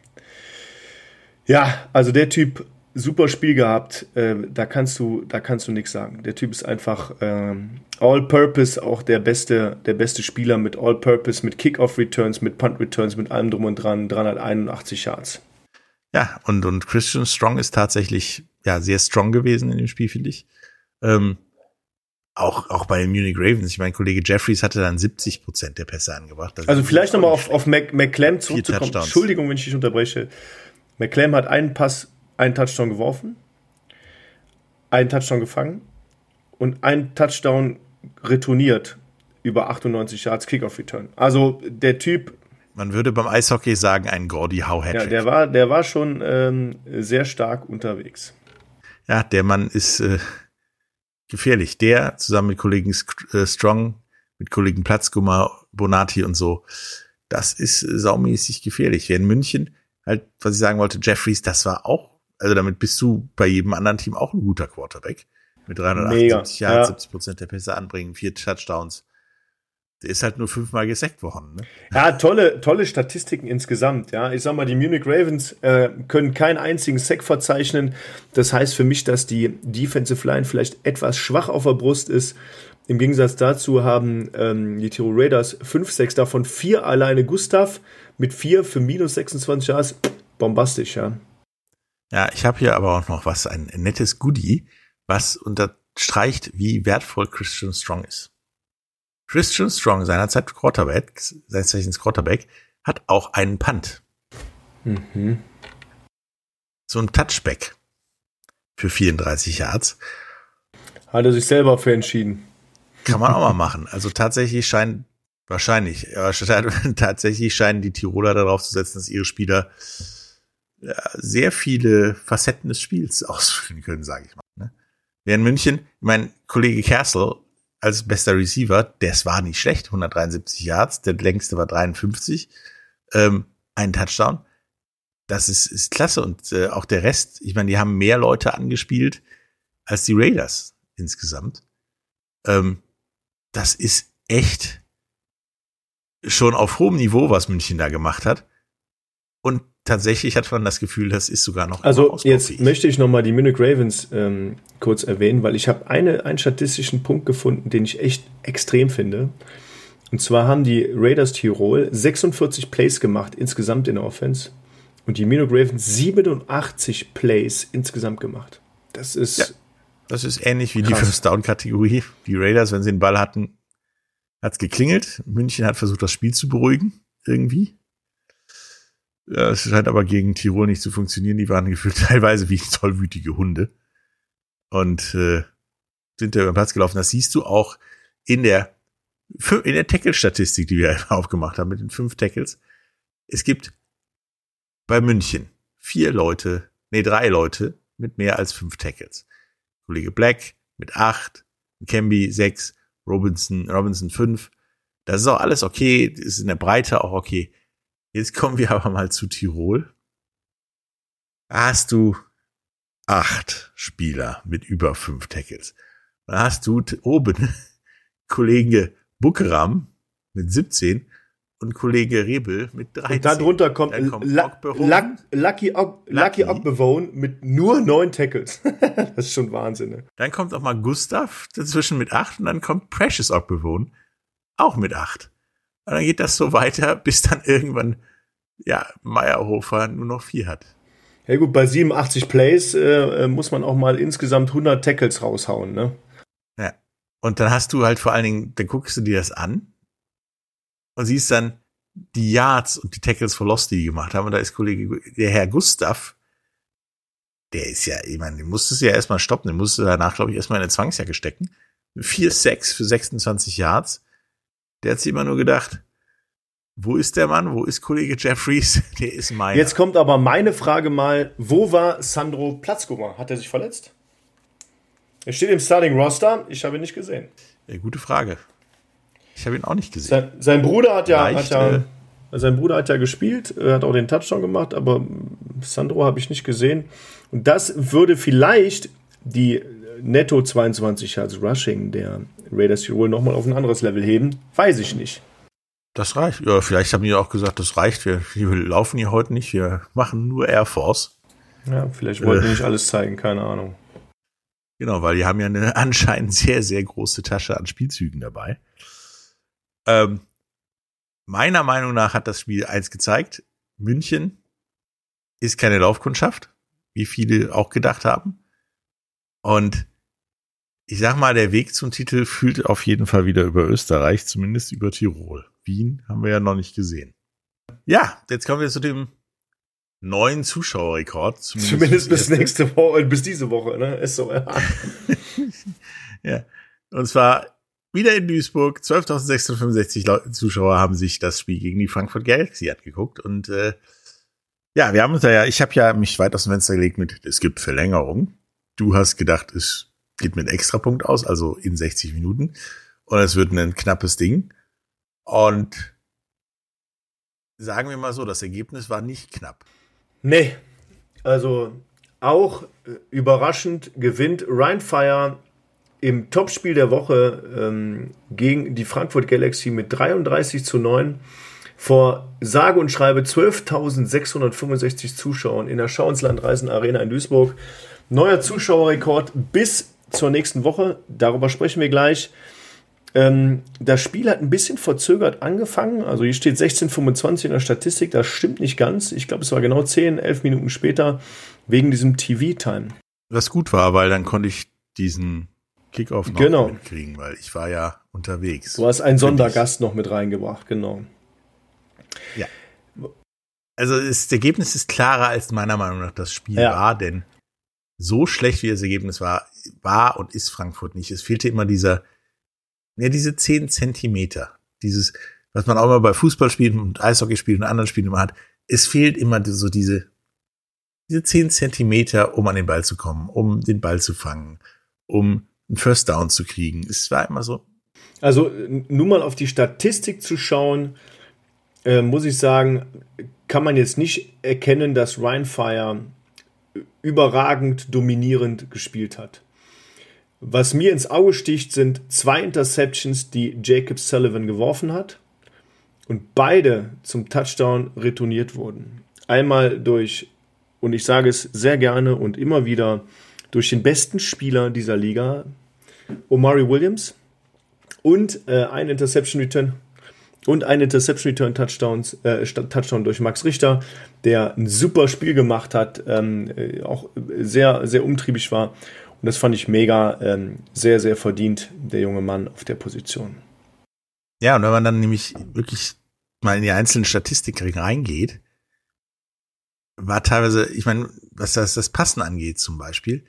ja, also der Typ super Spiel gehabt. Äh, da kannst du, da kannst du nichts sagen. Der Typ ist einfach ähm, All-Purpose, auch der beste, der beste Spieler mit All-Purpose, mit Kick-Off-Returns, mit Punt-Returns, mit allem drum und dran, 381 Yards. Ja, und, und Christian Strong ist tatsächlich ja sehr strong gewesen in dem Spiel, finde ich. Ähm, auch, auch bei den Munich Ravens. Ich meine, Kollege Jeffries hatte dann 70 Prozent der Pässe angebracht. Das also vielleicht nochmal auf, auf Mac, McClam zurückzukommen. Entschuldigung, wenn ich dich unterbreche. McClam hat einen Pass einen Touchdown geworfen, einen Touchdown gefangen und einen Touchdown retourniert über 98 Yards Kickoff Return. Also der Typ. Man würde beim Eishockey sagen, ein Gordy Howe Ja, der war, der war schon ähm, sehr stark unterwegs. Ja, der Mann ist äh, gefährlich. Der zusammen mit Kollegen äh, Strong, mit Kollegen Platzgummer, Bonati und so, das ist äh, saumäßig gefährlich. Wer in München, halt, was ich sagen wollte, Jeffries, das war auch also damit bist du bei jedem anderen Team auch ein guter Quarterback. Mit 378 Jahren, ja. 70 Prozent der Pässe anbringen, vier Touchdowns. Der ist halt nur fünfmal gesackt worden. Ne? Ja, tolle, tolle Statistiken insgesamt. Ja, ich sag mal, die Munich Ravens äh, können keinen einzigen Sack verzeichnen. Das heißt für mich, dass die Defensive Line vielleicht etwas schwach auf der Brust ist. Im Gegensatz dazu haben ähm, die Tirol Raiders fünf Sacks, davon vier alleine Gustav mit vier für minus 26 Jahre. Bombastisch, ja. Ja, ich habe hier aber auch noch was, ein nettes Goodie, was unterstreicht, wie wertvoll Christian Strong ist. Christian Strong, seinerzeit Quarterback, seines Zeichens Quarterback, hat auch einen Punt. Mhm. So ein Touchback für 34 Yards. Hat er sich selber für entschieden. Kann man auch mal machen. Also tatsächlich scheint, wahrscheinlich, tatsächlich scheinen die Tiroler darauf zu setzen, dass ihre Spieler sehr viele Facetten des Spiels ausfüllen können, sage ich mal. Ne? Während München, mein Kollege Kersel als bester Receiver, das war nicht schlecht, 173 Yards, der längste war 53, ähm, ein Touchdown. Das ist, ist klasse und äh, auch der Rest, ich meine, die haben mehr Leute angespielt als die Raiders insgesamt. Ähm, das ist echt schon auf hohem Niveau, was München da gemacht hat. Und tatsächlich hat man das Gefühl, das ist sogar noch. Also jetzt möchte ich nochmal die Munich Ravens ähm, kurz erwähnen, weil ich habe eine, einen statistischen Punkt gefunden, den ich echt extrem finde. Und zwar haben die Raiders Tirol 46 Plays gemacht insgesamt in der Offense und die Munich Ravens 87 Plays insgesamt gemacht. Das ist ja, das ist ähnlich wie krass. die First Down Kategorie. Die Raiders, wenn sie den Ball hatten, hat's geklingelt. München hat versucht, das Spiel zu beruhigen irgendwie. Ja, es scheint aber gegen Tirol nicht zu funktionieren. Die waren gefühlt teilweise wie tollwütige Hunde. Und äh, sind da über den Platz gelaufen. Das siehst du auch in der, in der Tackle-Statistik, die wir aufgemacht haben mit den fünf Tackles. Es gibt bei München vier Leute, nee, drei Leute mit mehr als fünf Tackles. Kollege Black mit acht, Camby sechs, Robinson, Robinson fünf. Das ist auch alles okay, ist in der Breite auch okay. Jetzt kommen wir aber mal zu Tirol. Da hast du acht Spieler mit über fünf Tackles. Da hast du oben Kollege Bukeram mit 17 und Kollege Rebel mit 13. Und darunter kommt, kommt La La Lucky, Ock, Lucky Ockbevone mit nur neun Tackles. das ist schon Wahnsinn. Ne? Dann kommt auch mal Gustav dazwischen mit acht und dann kommt Precious Ockbevone auch mit acht. Und dann geht das so weiter, bis dann irgendwann, ja, Meyerhofer nur noch vier hat. Ja gut, bei 87 Plays äh, muss man auch mal insgesamt 100 Tackles raushauen, ne? Ja. Und dann hast du halt vor allen Dingen, dann guckst du dir das an und siehst dann die Yards und die Tackles for Lost, die die gemacht haben. Und da ist Kollege, der Herr Gustav, der ist ja, ich meine, den musstest du ja erstmal stoppen, den musstest du danach, glaube ich, erstmal in eine Zwangsjacke stecken. 4-6 für 26 Yards. Der hat sich immer nur gedacht, wo ist der Mann? Wo ist Kollege Jeffries? Der ist mein. Jetzt kommt aber meine Frage mal, wo war Sandro Platzgummer? Hat er sich verletzt? Er steht im Starting Roster, ich habe ihn nicht gesehen. Ja, gute Frage. Ich habe ihn auch nicht gesehen. Sein, sein Bruder hat ja, Vielleicht, hat ja äh, sein Bruder hat ja gespielt, hat auch den Touchdown gemacht, aber Sandro habe ich nicht gesehen. Und das würde vielleicht die Netto 22 Yards Rushing der Raiders Tirol nochmal auf ein anderes Level heben. Weiß ich nicht. Das reicht. Ja, vielleicht haben die auch gesagt, das reicht. Wir, wir laufen hier heute nicht. Wir machen nur Air Force. Ja, vielleicht wollten Äh. die nicht alles zeigen, keine Ahnung. Genau, weil die haben ja eine anscheinend sehr, sehr große Tasche an Spielzügen dabei. Ähm, meiner Meinung nach hat das Spiel eins gezeigt. München ist keine Laufkundschaft, wie viele auch gedacht haben. Und ich sag mal, der Weg zum Titel führt auf jeden Fall wieder über Österreich, zumindest über Tirol. Wien haben wir ja noch nicht gesehen. Ja, jetzt kommen wir zu dem neuen Zuschauerrekord. Zumindest das bis erste. nächste Woche, bis diese Woche, ne? Ist so, ja. Ja. Und zwar wieder in Duisburg. 12.665 Leute, Zuschauer haben sich das Spiel gegen die Frankfurt Galaxy angeguckt. Und äh, ja, wir haben uns da ja, ich habe ja mich weit aus dem Fenster gelegt mit, es gibt Verlängerung. Du hast gedacht, es geht mit Extrapunkt aus, also in 60 Minuten. Und es wird ein knappes Ding. Und sagen wir mal so, das Ergebnis war nicht knapp. Nee, also auch äh, überraschend gewinnt Ryan Fire im Topspiel der Woche ähm, gegen die Frankfurt Galaxy mit 33 zu 9 vor sage und schreibe 12.665 Zuschauern in der Schauenslandreisen Arena in Duisburg. Neuer Zuschauerrekord bis zur nächsten Woche. Darüber sprechen wir gleich. Ähm, das Spiel hat ein bisschen verzögert angefangen. Also hier steht 16:25 in der Statistik. Das stimmt nicht ganz. Ich glaube, es war genau 10, 11 Minuten später wegen diesem TV-Time. Was gut war, weil dann konnte ich diesen Kickoff noch Genau. mitkriegen, weil ich war ja unterwegs. Du hast einen Sondergast noch mit reingebracht, genau. Also das Ergebnis ist klarer als meiner Meinung nach das Spiel Ja. war, denn so schlecht wie das Ergebnis war, war und ist Frankfurt nicht. Es fehlte immer dieser, ja, diese 10 Zentimeter. Dieses, was man auch immer bei Fußballspielen und Eishockeyspielen und anderen Spielen immer hat. Es fehlt immer so diese, diese 10 Zentimeter, um an den Ball zu kommen, um den Ball zu fangen, um einen First Down zu kriegen. Es war immer so, Also nur mal auf die Statistik zu schauen, äh, muss ich sagen, kann man jetzt nicht erkennen, dass Ryan Fire überragend dominierend gespielt hat. Was mir ins Auge sticht, sind zwei Interceptions, die Jacob Sullivan geworfen hat und beide zum Touchdown retourniert wurden. Einmal durch, und ich sage es sehr gerne und immer wieder, durch den besten Spieler dieser Liga, Omari Williams, und äh, ein Interception Return und ein Interception Return Touchdowns, äh, Touchdown durch Max Richter, der ein super Spiel gemacht hat, ähm, äh, auch sehr, sehr umtriebig war. Und das fand ich mega, ähm, sehr, sehr verdient, der junge Mann auf der Position. Ja, und wenn man dann nämlich wirklich mal in die einzelnen Statistiken reingeht, war teilweise, ich meine, was das, das Passen angeht zum Beispiel,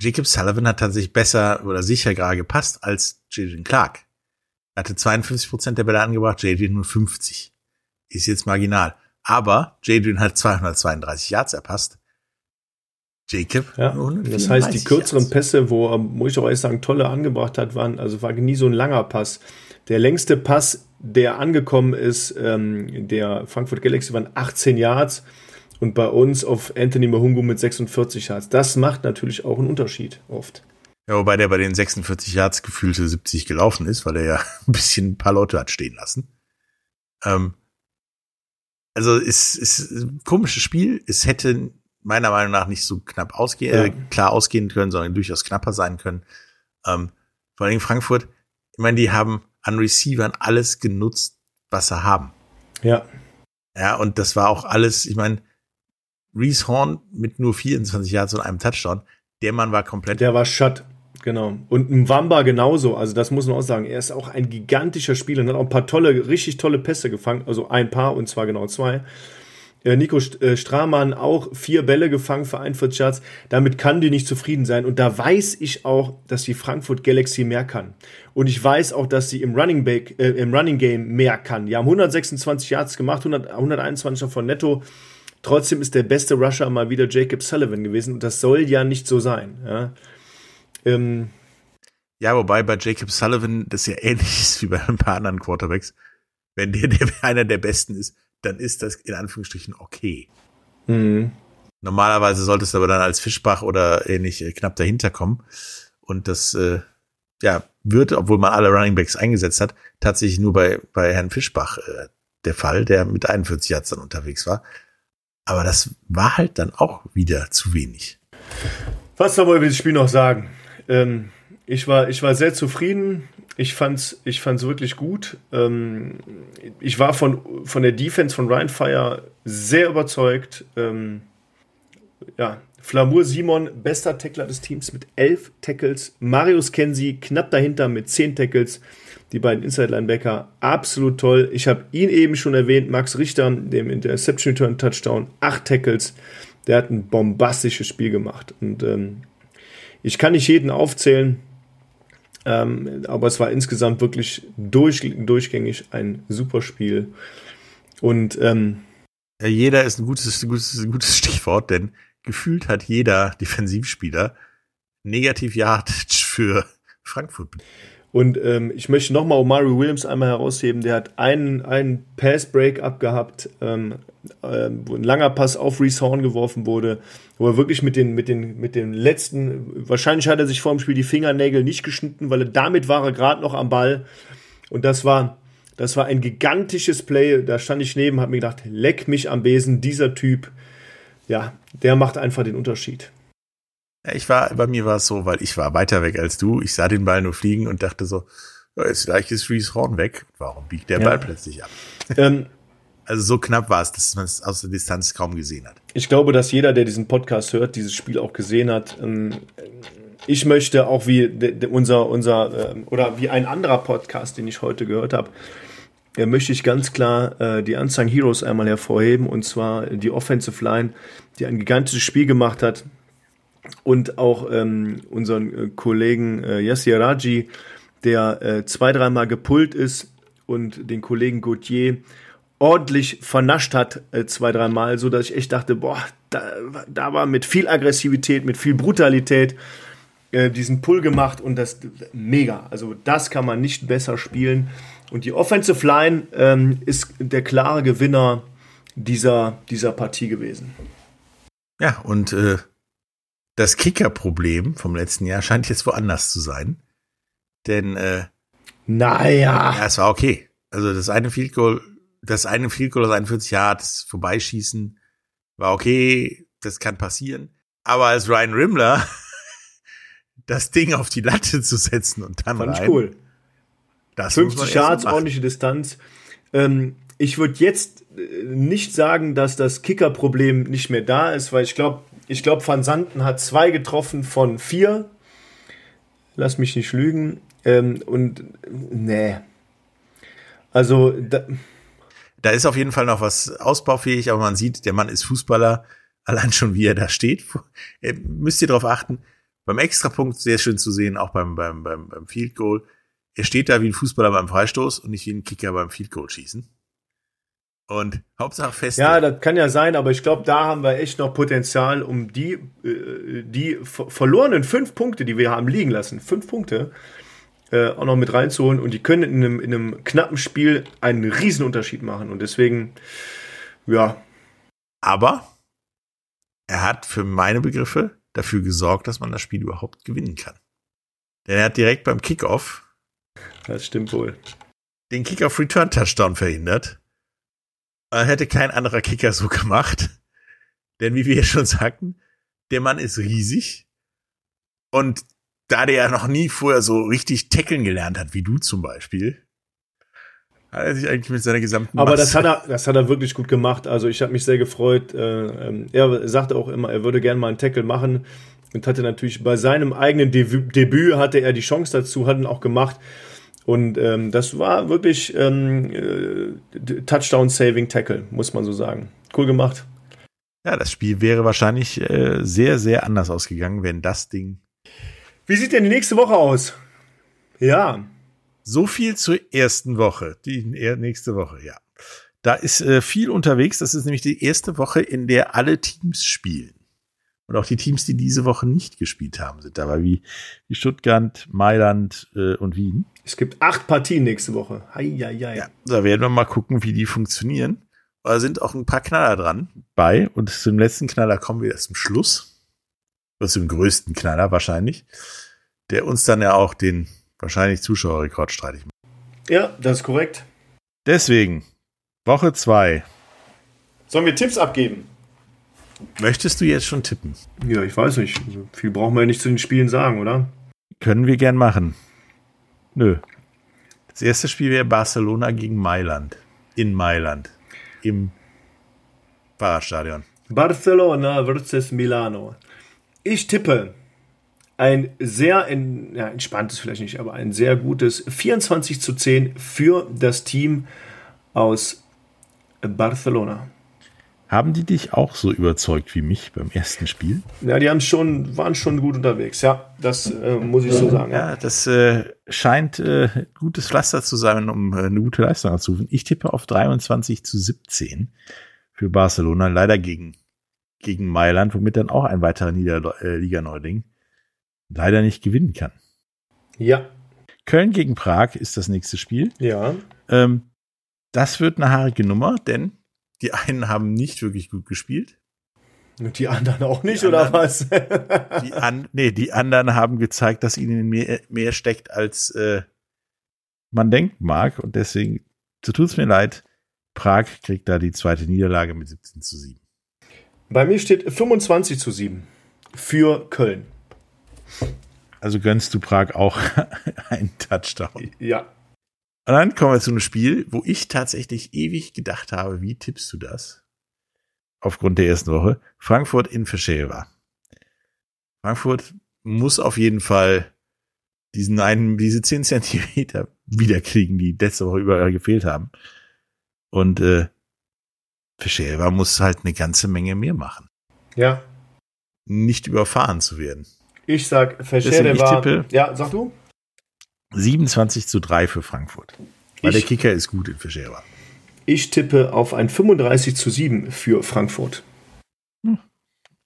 Jacob Sullivan hat tatsächlich besser oder sicher gerade gepasst als Jaden Clark. Er hatte 52 Prozent der Bälle angebracht, Jadrian nur 50. Ist jetzt marginal. Aber Jadrian hat 232 Yards erpasst. Jacob Ja, das heißt, die 134 kürzeren Yards. Pässe, wo er, muss ich auch ehrlich sagen, tolle angebracht hat, waren, also war nie so ein langer Pass. Der längste Pass, der angekommen ist, ähm, der Frankfurt Galaxy waren 18 Yards und bei uns auf Anthony Mahungu mit 46 Yards. Das macht natürlich auch einen Unterschied oft. Ja, wobei der bei den 46 Yards gefühlte 70 gelaufen ist, weil er ja ein bisschen ein paar Leute hat stehen lassen. Ähm, also es ist ein komisches Spiel. Es hätte meiner Meinung nach nicht so knapp ausgehen, Ja. äh, klar ausgehen können, sondern durchaus knapper sein können. Ähm, vor allem Frankfurt, ich meine, die haben an Receivern alles genutzt, was sie haben. Ja, Ja, und das war auch alles, ich meine, Reese Horn mit nur 24 Yards und einem Touchdown, der Mann war komplett der war Shut. Genau. Und Mwamba genauso. Also das muss man auch sagen. Er ist auch ein gigantischer Spieler und hat auch ein paar tolle, richtig tolle Pässe gefangen. Also ein paar und zwar genau zwei. Äh, Nico äh, Stramann auch vier Bälle gefangen für 41 Yards. Damit kann die nicht zufrieden sein. Und da weiß ich auch, dass die Frankfurt Galaxy mehr kann. Und ich weiß auch, dass sie im Running, Back, äh, im Running Game mehr kann. Die haben 126 Yards gemacht, 100, 121 davon netto. Trotzdem ist der beste Rusher mal wieder Jacob Sullivan gewesen. Und das soll ja nicht so sein. Ja, ähm, ja wobei bei Jacob Sullivan das ja ähnlich ist wie bei ein paar anderen Quarterbacks. Wenn der, der einer der besten ist, dann ist das in Anführungsstrichen okay. Mhm. Normalerweise solltest du aber dann als Fischbach oder ähnlich äh, knapp dahinter kommen. Und das äh, ja, wird, obwohl man alle Running Backs eingesetzt hat, tatsächlich nur bei, bei Herrn Fischbach äh, der Fall, der mit 41 Yards dann unterwegs war. Aber das war halt dann auch wieder zu wenig. Was soll man über das Spiel noch sagen? Ähm, ich, war, ich war sehr zufrieden ich fand's, ich fand's wirklich gut. Ähm, ich war von, von der Defense von Ryan Fire sehr überzeugt. Ähm, ja, Flamur Simon, bester Tackler des Teams mit elf Tackles. Marius Kensi knapp dahinter mit zehn Tackles. Die beiden Inside-Linebacker, absolut toll. Ich habe ihn eben schon erwähnt, Max Richter, dem Interception Return Touchdown, acht Tackles. Der hat ein bombastisches Spiel gemacht. Und ähm, ich kann nicht jeden aufzählen. Ähm, aber es war insgesamt wirklich durch, durchgängig ein super Spiel. Und ähm, jeder ist ein gutes, gutes, gutes Stichwort, denn gefühlt hat jeder Defensivspieler negativ Yardage für Frankfurt. Und ähm, ich möchte nochmal Omari Williams einmal herausheben. Der hat einen, einen Pass-Break abgehabt, ähm, äh, wo ein langer Pass auf Reese Horn geworfen wurde, wo er wirklich mit den, mit den, mit den letzten, wahrscheinlich hat er sich vor dem Spiel die Fingernägel nicht geschnitten, weil er damit war er gerade noch am Ball. Und das war, das war ein gigantisches Play. Da stand ich neben, habe mir gedacht, leck mich am Besen, dieser Typ, ja, der macht einfach den Unterschied. Ich war, bei mir war es so, weil ich war weiter weg als du. Ich sah den Ball nur fliegen und dachte so, jetzt gleich ist Reese Horn weg. Warum biegt der ja. Ball plötzlich ab? Ähm, also so knapp war es, dass man es aus der Distanz kaum gesehen hat. Ich glaube, dass jeder, der diesen Podcast hört, dieses Spiel auch gesehen hat. Ähm, ich möchte auch wie unser, unser, ähm, oder wie ein anderer Podcast, den ich heute gehört habe, möchte ich ganz klar äh, die Unsung Heroes einmal hervorheben, und zwar die Offensive Line, die ein gigantisches Spiel gemacht hat, und auch ähm, unseren äh, Kollegen äh, Yassir Raji, der äh, zwei, dreimal gepult ist und den Kollegen Gauthier ordentlich vernascht hat, äh, zwei, dreimal, so dass ich echt dachte, boah, da, da war mit viel Aggressivität, mit viel Brutalität äh, diesen Pull gemacht und das mega. Also das kann man nicht besser spielen. Und die Offensive Line ähm, ist der klare Gewinner dieser, dieser Partie gewesen. Ja, und äh, das Kicker-Problem vom letzten Jahr scheint jetzt woanders zu sein. Denn, äh, naja. Ja, es war okay. Also das eine Field Goal, das eine Field Goal aus 41 Yards vorbeischießen war okay, das kann passieren. Aber als Ryan Rimmler das Ding auf die Latte zu setzen und dann Fand rein, ich cool. Das 50 Yards, ordentliche Distanz. Ähm, ich würde jetzt äh, nicht sagen, dass das Kicker-Problem nicht mehr da ist, weil ich glaube, ich glaube, Van Santen hat zwei getroffen von vier. Lass mich nicht lügen. Ähm, und nee. Also da, da ist auf jeden Fall noch was ausbaufähig, aber man sieht, der Mann ist Fußballer. Allein schon, wie er da steht. Äh, müsst ihr darauf achten. Beim Extrapunkt sehr schön zu sehen, auch beim, beim, beim, beim Field Goal. Er steht da wie ein Fußballer beim Freistoß und nicht wie ein Kicker beim Field Goal schießen. Und Hauptsache fest. Ja, das kann ja sein, aber ich glaube, da haben wir echt noch Potenzial, um die, äh, die verlorenen fünf Punkte, die wir haben liegen lassen, fünf Punkte, äh, auch noch mit reinzuholen. Und die können in einem, in einem knappen Spiel einen Riesenunterschied machen. Und deswegen, ja. Aber er hat für meine Begriffe dafür gesorgt, dass man das Spiel überhaupt gewinnen kann. Denn er hat direkt beim Kickoff. Das stimmt wohl. Den Kickoff Return Touchdown verhindert hätte kein anderer Kicker so gemacht. Denn wie wir ja schon sagten, der Mann ist riesig. Und da der ja noch nie vorher so richtig tackeln gelernt hat, wie du zum Beispiel, hat er sich eigentlich mit seiner gesamten Aber das hat er, das hat er wirklich gut gemacht. Also ich habe mich sehr gefreut. Äh, ähm, er sagte auch immer, er würde gerne mal einen Tackle machen. und hatte natürlich bei seinem eigenen Debü Debüt hatte er die Chance dazu, hat ihn auch gemacht. Und ähm, das war wirklich ähm, äh, Touchdown-Saving-Tackle, muss man so sagen. Cool gemacht. Ja, das Spiel wäre wahrscheinlich äh, sehr, sehr anders ausgegangen, wenn das Ding. Wie sieht denn die nächste Woche aus? Ja. So viel zur ersten Woche. Die nächste Woche, ja. Da ist äh, viel unterwegs. Das ist nämlich die erste Woche, in der alle Teams spielen. Und auch die Teams, die diese Woche nicht gespielt haben, sind dabei, wie, wie Stuttgart, Mailand äh, und Wien. Es gibt acht Partien nächste Woche. Hei, hei, hei. Ja, da werden wir mal gucken, wie die funktionieren. Da sind auch ein paar Knaller dran bei. Und zum letzten Knaller kommen wir erst zum Schluss. Das ist zum größten Knaller wahrscheinlich. Der uns dann ja auch den wahrscheinlich Zuschauerrekord streitig macht. Ja, das ist korrekt. Deswegen, Woche zwei. Sollen wir Tipps abgeben? Möchtest du jetzt schon tippen? Ja, ich weiß nicht. Also viel brauchen wir ja nicht zu den Spielen sagen, oder? Können wir gern machen. Nö. Das erste Spiel wäre Barcelona gegen Mailand. In Mailand. Im Fahrradstadion. Barcelona versus Milano. Ich tippe ein sehr in, ja, entspanntes vielleicht nicht, aber ein sehr gutes 24 zu 10 für das Team aus Barcelona. Haben die dich auch so überzeugt wie mich beim ersten Spiel? Ja, die haben schon, waren schon gut unterwegs. Ja, das äh, muss ich so sagen. Ja, das äh, scheint äh, gutes Pflaster zu sein, um äh, eine gute Leistung abzurufen. Ich tippe auf 23 zu 17 für Barcelona, leider gegen, gegen Mailand, womit dann auch ein weiterer Niederliga-Neuling leider nicht gewinnen kann. Ja. Köln gegen Prag ist das nächste Spiel. Ja. Ähm, das wird eine haarige Nummer, denn die einen haben nicht wirklich gut gespielt. Und die anderen auch nicht, die oder anderen, was? die, an, nee, die anderen haben gezeigt, dass ihnen mehr, mehr steckt, als äh, man denken mag. Und deswegen, so tut's mir leid, Prag kriegt da die zweite Niederlage mit 17 zu 7. Bei mir steht 25 zu 7 für Köln. Also gönnst du Prag auch einen Touchdown. Ja. Und dann kommen wir zu einem Spiel, wo ich tatsächlich ewig gedacht habe, wie tippst du das? Aufgrund der ersten Woche. Frankfurt in Fischelva. Frankfurt muss auf jeden Fall diesen einen, diese 10 Zentimeter wiederkriegen, die letzte Woche überall gefehlt haben. Und äh, Fischelva muss halt eine ganze Menge mehr machen. Ja. Nicht überfahren zu werden. Ich sag, tippe, ja, sag du? 27 zu 3 für Frankfurt. Weil Ich- der Kicker ist gut in Fischera. Ich tippe auf ein 35 zu 7 für Frankfurt.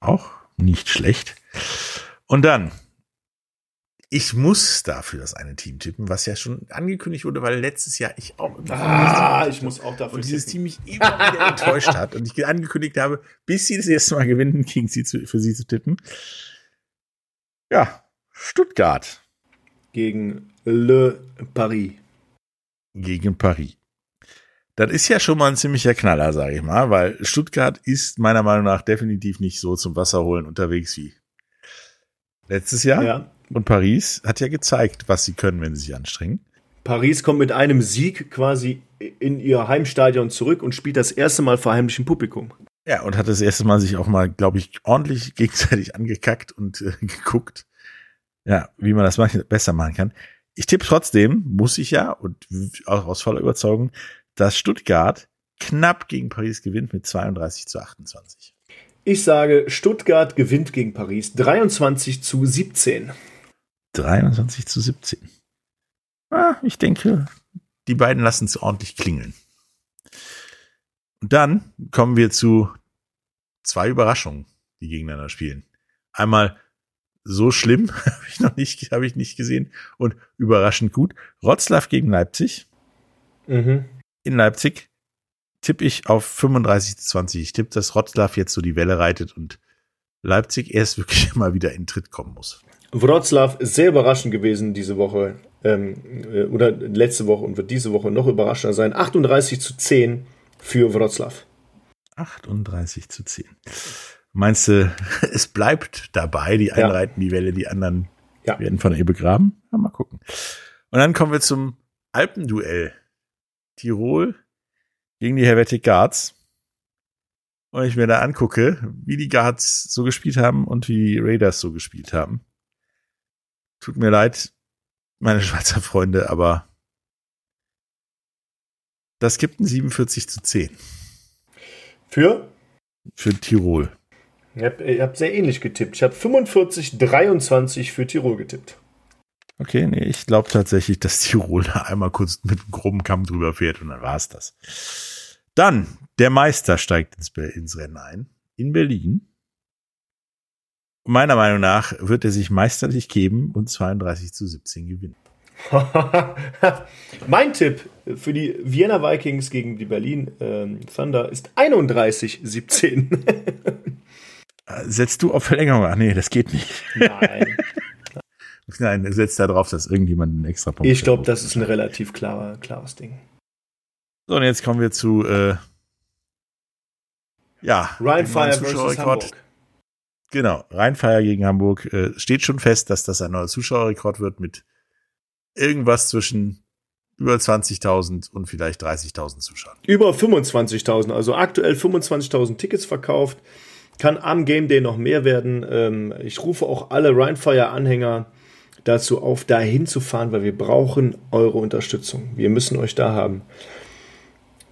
Auch nicht schlecht. Und dann, ich muss dafür das eine Team tippen, was ja schon angekündigt wurde, weil letztes Jahr ich auch immer Ah, ich muss auch dafür und dieses tippen. Team mich immer wieder enttäuscht hat und ich angekündigt habe, bis sie das erste Mal gewinnen, gegen sie zu, für sie zu tippen. Ja, Stuttgart Gegen Le Paris. gegen Paris. Das ist ja schon mal ein ziemlicher Knaller, sage ich mal, weil Stuttgart ist meiner Meinung nach definitiv nicht so zum Wasserholen unterwegs wie letztes Jahr. Ja. Und Paris hat ja gezeigt, was sie können, wenn sie sich anstrengen. Paris kommt mit einem Sieg quasi in ihr Heimstadion zurück und spielt das erste Mal vor heimlichem Publikum. Ja, und hat das erste Mal sich auch mal, glaube ich, ordentlich gegenseitig angekackt und äh, geguckt, ja, wie man das besser machen kann. Ich tippe trotzdem, muss ich ja, und auch aus voller Überzeugung, dass Stuttgart knapp gegen Paris gewinnt mit 32 zu 28. Ich sage, Stuttgart gewinnt gegen Paris 23 zu 17. 23 zu 17. Ah, ich denke, die beiden lassen es ordentlich klingeln. Und dann kommen wir zu zwei Überraschungen, die gegeneinander spielen. Einmal so schlimm, habe ich noch nicht, habe ich nicht gesehen, und überraschend gut. Rotzlaff gegen Leipzig. Mhm. In Leipzig tippe ich auf 35 zu 20. Ich tippe, dass Rotzlaff jetzt so die Welle reitet und Leipzig erst wirklich mal wieder in Tritt kommen muss. Wroclaw ist sehr überraschend gewesen diese Woche ähm, äh, oder letzte Woche und wird diese Woche noch überraschender sein. 38 zu 10 für Wroclaw. 38 zu 10. Meinst du, es bleibt dabei, die einen Ja. reiten die Welle, die anderen Ja. werden von ihr begraben? Ja, mal gucken. Und dann kommen wir zum Alpenduell. Tirol gegen die Helvetic Guards. Und ich mir da angucke, wie die Guards so gespielt haben und wie die Raiders so gespielt haben. Tut mir leid, meine Schweizer Freunde, aber das gibt ein 47 zu 10 Für? für Tirol. Ich habe hab sehr ähnlich getippt. Ich habe 45, 23 für Tirol getippt. Okay, nee, ich glaube tatsächlich, dass Tirol da einmal kurz mit einem groben Kamm drüber fährt und dann war's das. Dann, der Meister steigt ins, ins Rennen ein. In Berlin. Meiner Meinung nach wird er sich meisterlich geben und 32 zu 17 gewinnen. mein Tipp für die Vienna Vikings gegen die Berlin ähm, Thunder ist 31-17. Setzt du auf Verlängerung an? Nee, das geht nicht. Nein. Nein, setzt da drauf, dass irgendjemand einen extra Punkt Ich glaube, das ist ein relativ klarer, klares Ding. So, und jetzt kommen wir zu äh, ja, dem Fire versus. Hamburg. Genau, Rheinfeier gegen Hamburg. Äh, steht schon fest, dass das ein neuer Zuschauerrekord wird mit irgendwas zwischen über 20.000 und vielleicht 30.000 Zuschauern. Über 25.000, also aktuell 25.000 Tickets verkauft. Kann am Game Day noch mehr werden. Ähm, ich rufe auch alle Rheinfire-Anhänger dazu auf, dahin zu fahren, weil wir brauchen eure Unterstützung. Wir müssen euch da haben.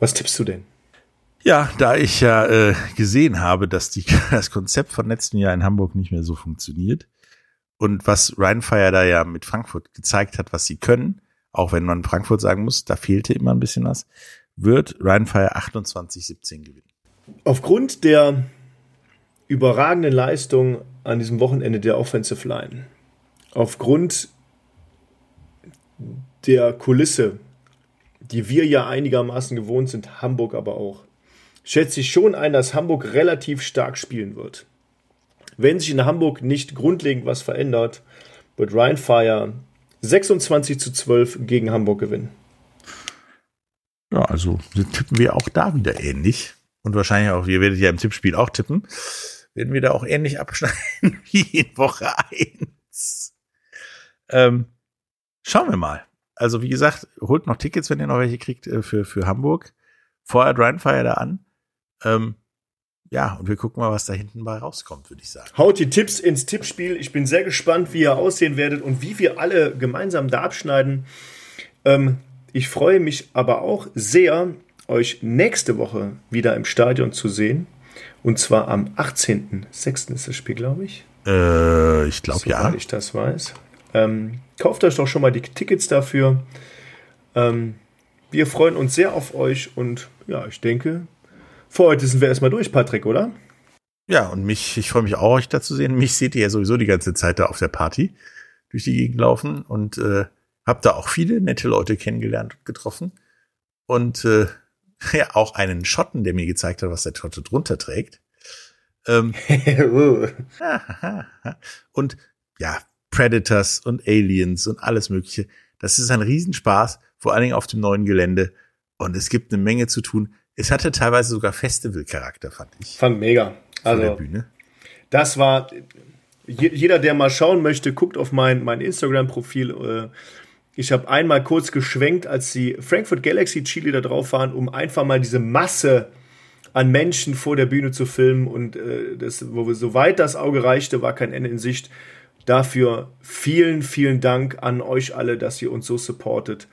Was tippst du denn? Ja, da ich ja äh, gesehen habe, dass die, das Konzept von letzten Jahr in Hamburg nicht mehr so funktioniert und was Rheinfire da ja mit Frankfurt gezeigt hat, was sie können, auch wenn man Frankfurt sagen muss, da fehlte immer ein bisschen was, wird Rheinfire 28-17 gewinnen. Aufgrund der überragenden Leistung an diesem Wochenende der Offensive Line, aufgrund der Kulisse, die wir ja einigermaßen gewohnt sind, Hamburg aber auch, schätze ich schon ein, dass Hamburg relativ stark spielen wird. Wenn sich in Hamburg nicht grundlegend was verändert, wird Ryan Fire 26 zu 12 gegen Hamburg gewinnen. Ja, also tippen wir auch da wieder ähnlich. Und wahrscheinlich auch, ihr werdet ja im Tippspiel auch tippen, werden wir da auch ähnlich abschneiden wie in Woche 1. Ähm, schauen wir mal. Also wie gesagt, holt noch Tickets, wenn ihr noch welche kriegt äh, für, für Hamburg. Vorher Rheinfire da an. Ähm, ja, und wir gucken mal, was da hinten bei rauskommt, würde ich sagen. Haut die Tipps ins Tippspiel. Ich bin sehr gespannt, wie ihr aussehen werdet und wie wir alle gemeinsam da abschneiden. Ähm, ich freue mich aber auch sehr, euch nächste Woche wieder im Stadion zu sehen. Und zwar am 18.06. ist das Spiel, glaube ich. Äh, ich glaube ja. Soweit ich das weiß. Ähm, kauft euch doch schon mal die Tickets dafür. Ähm, wir freuen uns sehr auf euch und ja, ich denke, für heute sind wir erstmal durch, Patrick, oder? Ja, und mich, ich freue mich auch, euch da zu sehen. Mich seht ihr ja sowieso die ganze Zeit da auf der Party durch die Gegend laufen und äh, hab da auch viele nette Leute kennengelernt und getroffen. Und äh, ja, auch einen Schotten, der mir gezeigt hat, was der Schotte drunter trägt. Ähm, und ja, Predators und Aliens und alles Mögliche. Das ist ein Riesenspaß, vor allen Dingen auf dem neuen Gelände. Und es gibt eine Menge zu tun. Es hatte teilweise sogar Festival-Charakter, fand ich. Fand mega. Von der Also, Bühne. das war. je- Jeder, der mal schauen möchte, guckt auf mein, mein Instagram-Profil. äh, Ich habe einmal kurz geschwenkt, als die Frankfurt Galaxy Chile da drauf waren, um einfach mal diese Masse an Menschen vor der Bühne zu filmen. Und äh, das, wo soweit das Auge reichte, war kein Ende in Sicht. Dafür vielen, vielen Dank an euch alle, dass ihr uns so supportet.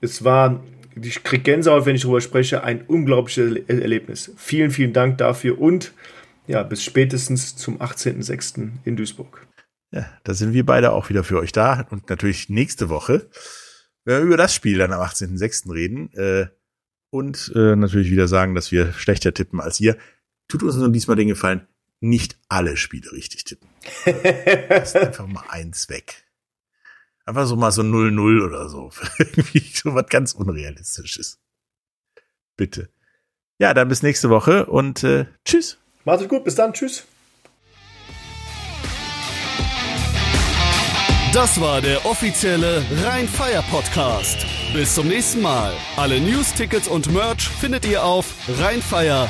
Es war, ich krieg Gänsehaut, wenn ich darüber spreche, ein unglaubliches Erle- Erlebnis. Vielen, vielen Dank dafür und ja, bis spätestens zum 18.06. in Duisburg. Ja, da sind wir beide auch wieder für euch da. Und natürlich nächste Woche, wenn wir über das Spiel dann am 18.06. reden. Äh, und äh, natürlich wieder sagen, dass wir schlechter tippen als ihr. Tut uns nur diesmal den Gefallen, nicht alle Spiele richtig tippen. Lasst einfach mal eins weg. Einfach so mal so 0-0 oder so. Irgendwie so was ganz Unrealistisches. Bitte. Ja, dann bis nächste Woche und äh, tschüss. Macht es gut, bis dann, tschüss. Das war der offizielle Rhein-Fire Podcast. Bis zum nächsten Mal. Alle News, Tickets und Merch findet ihr auf rheinfire.de.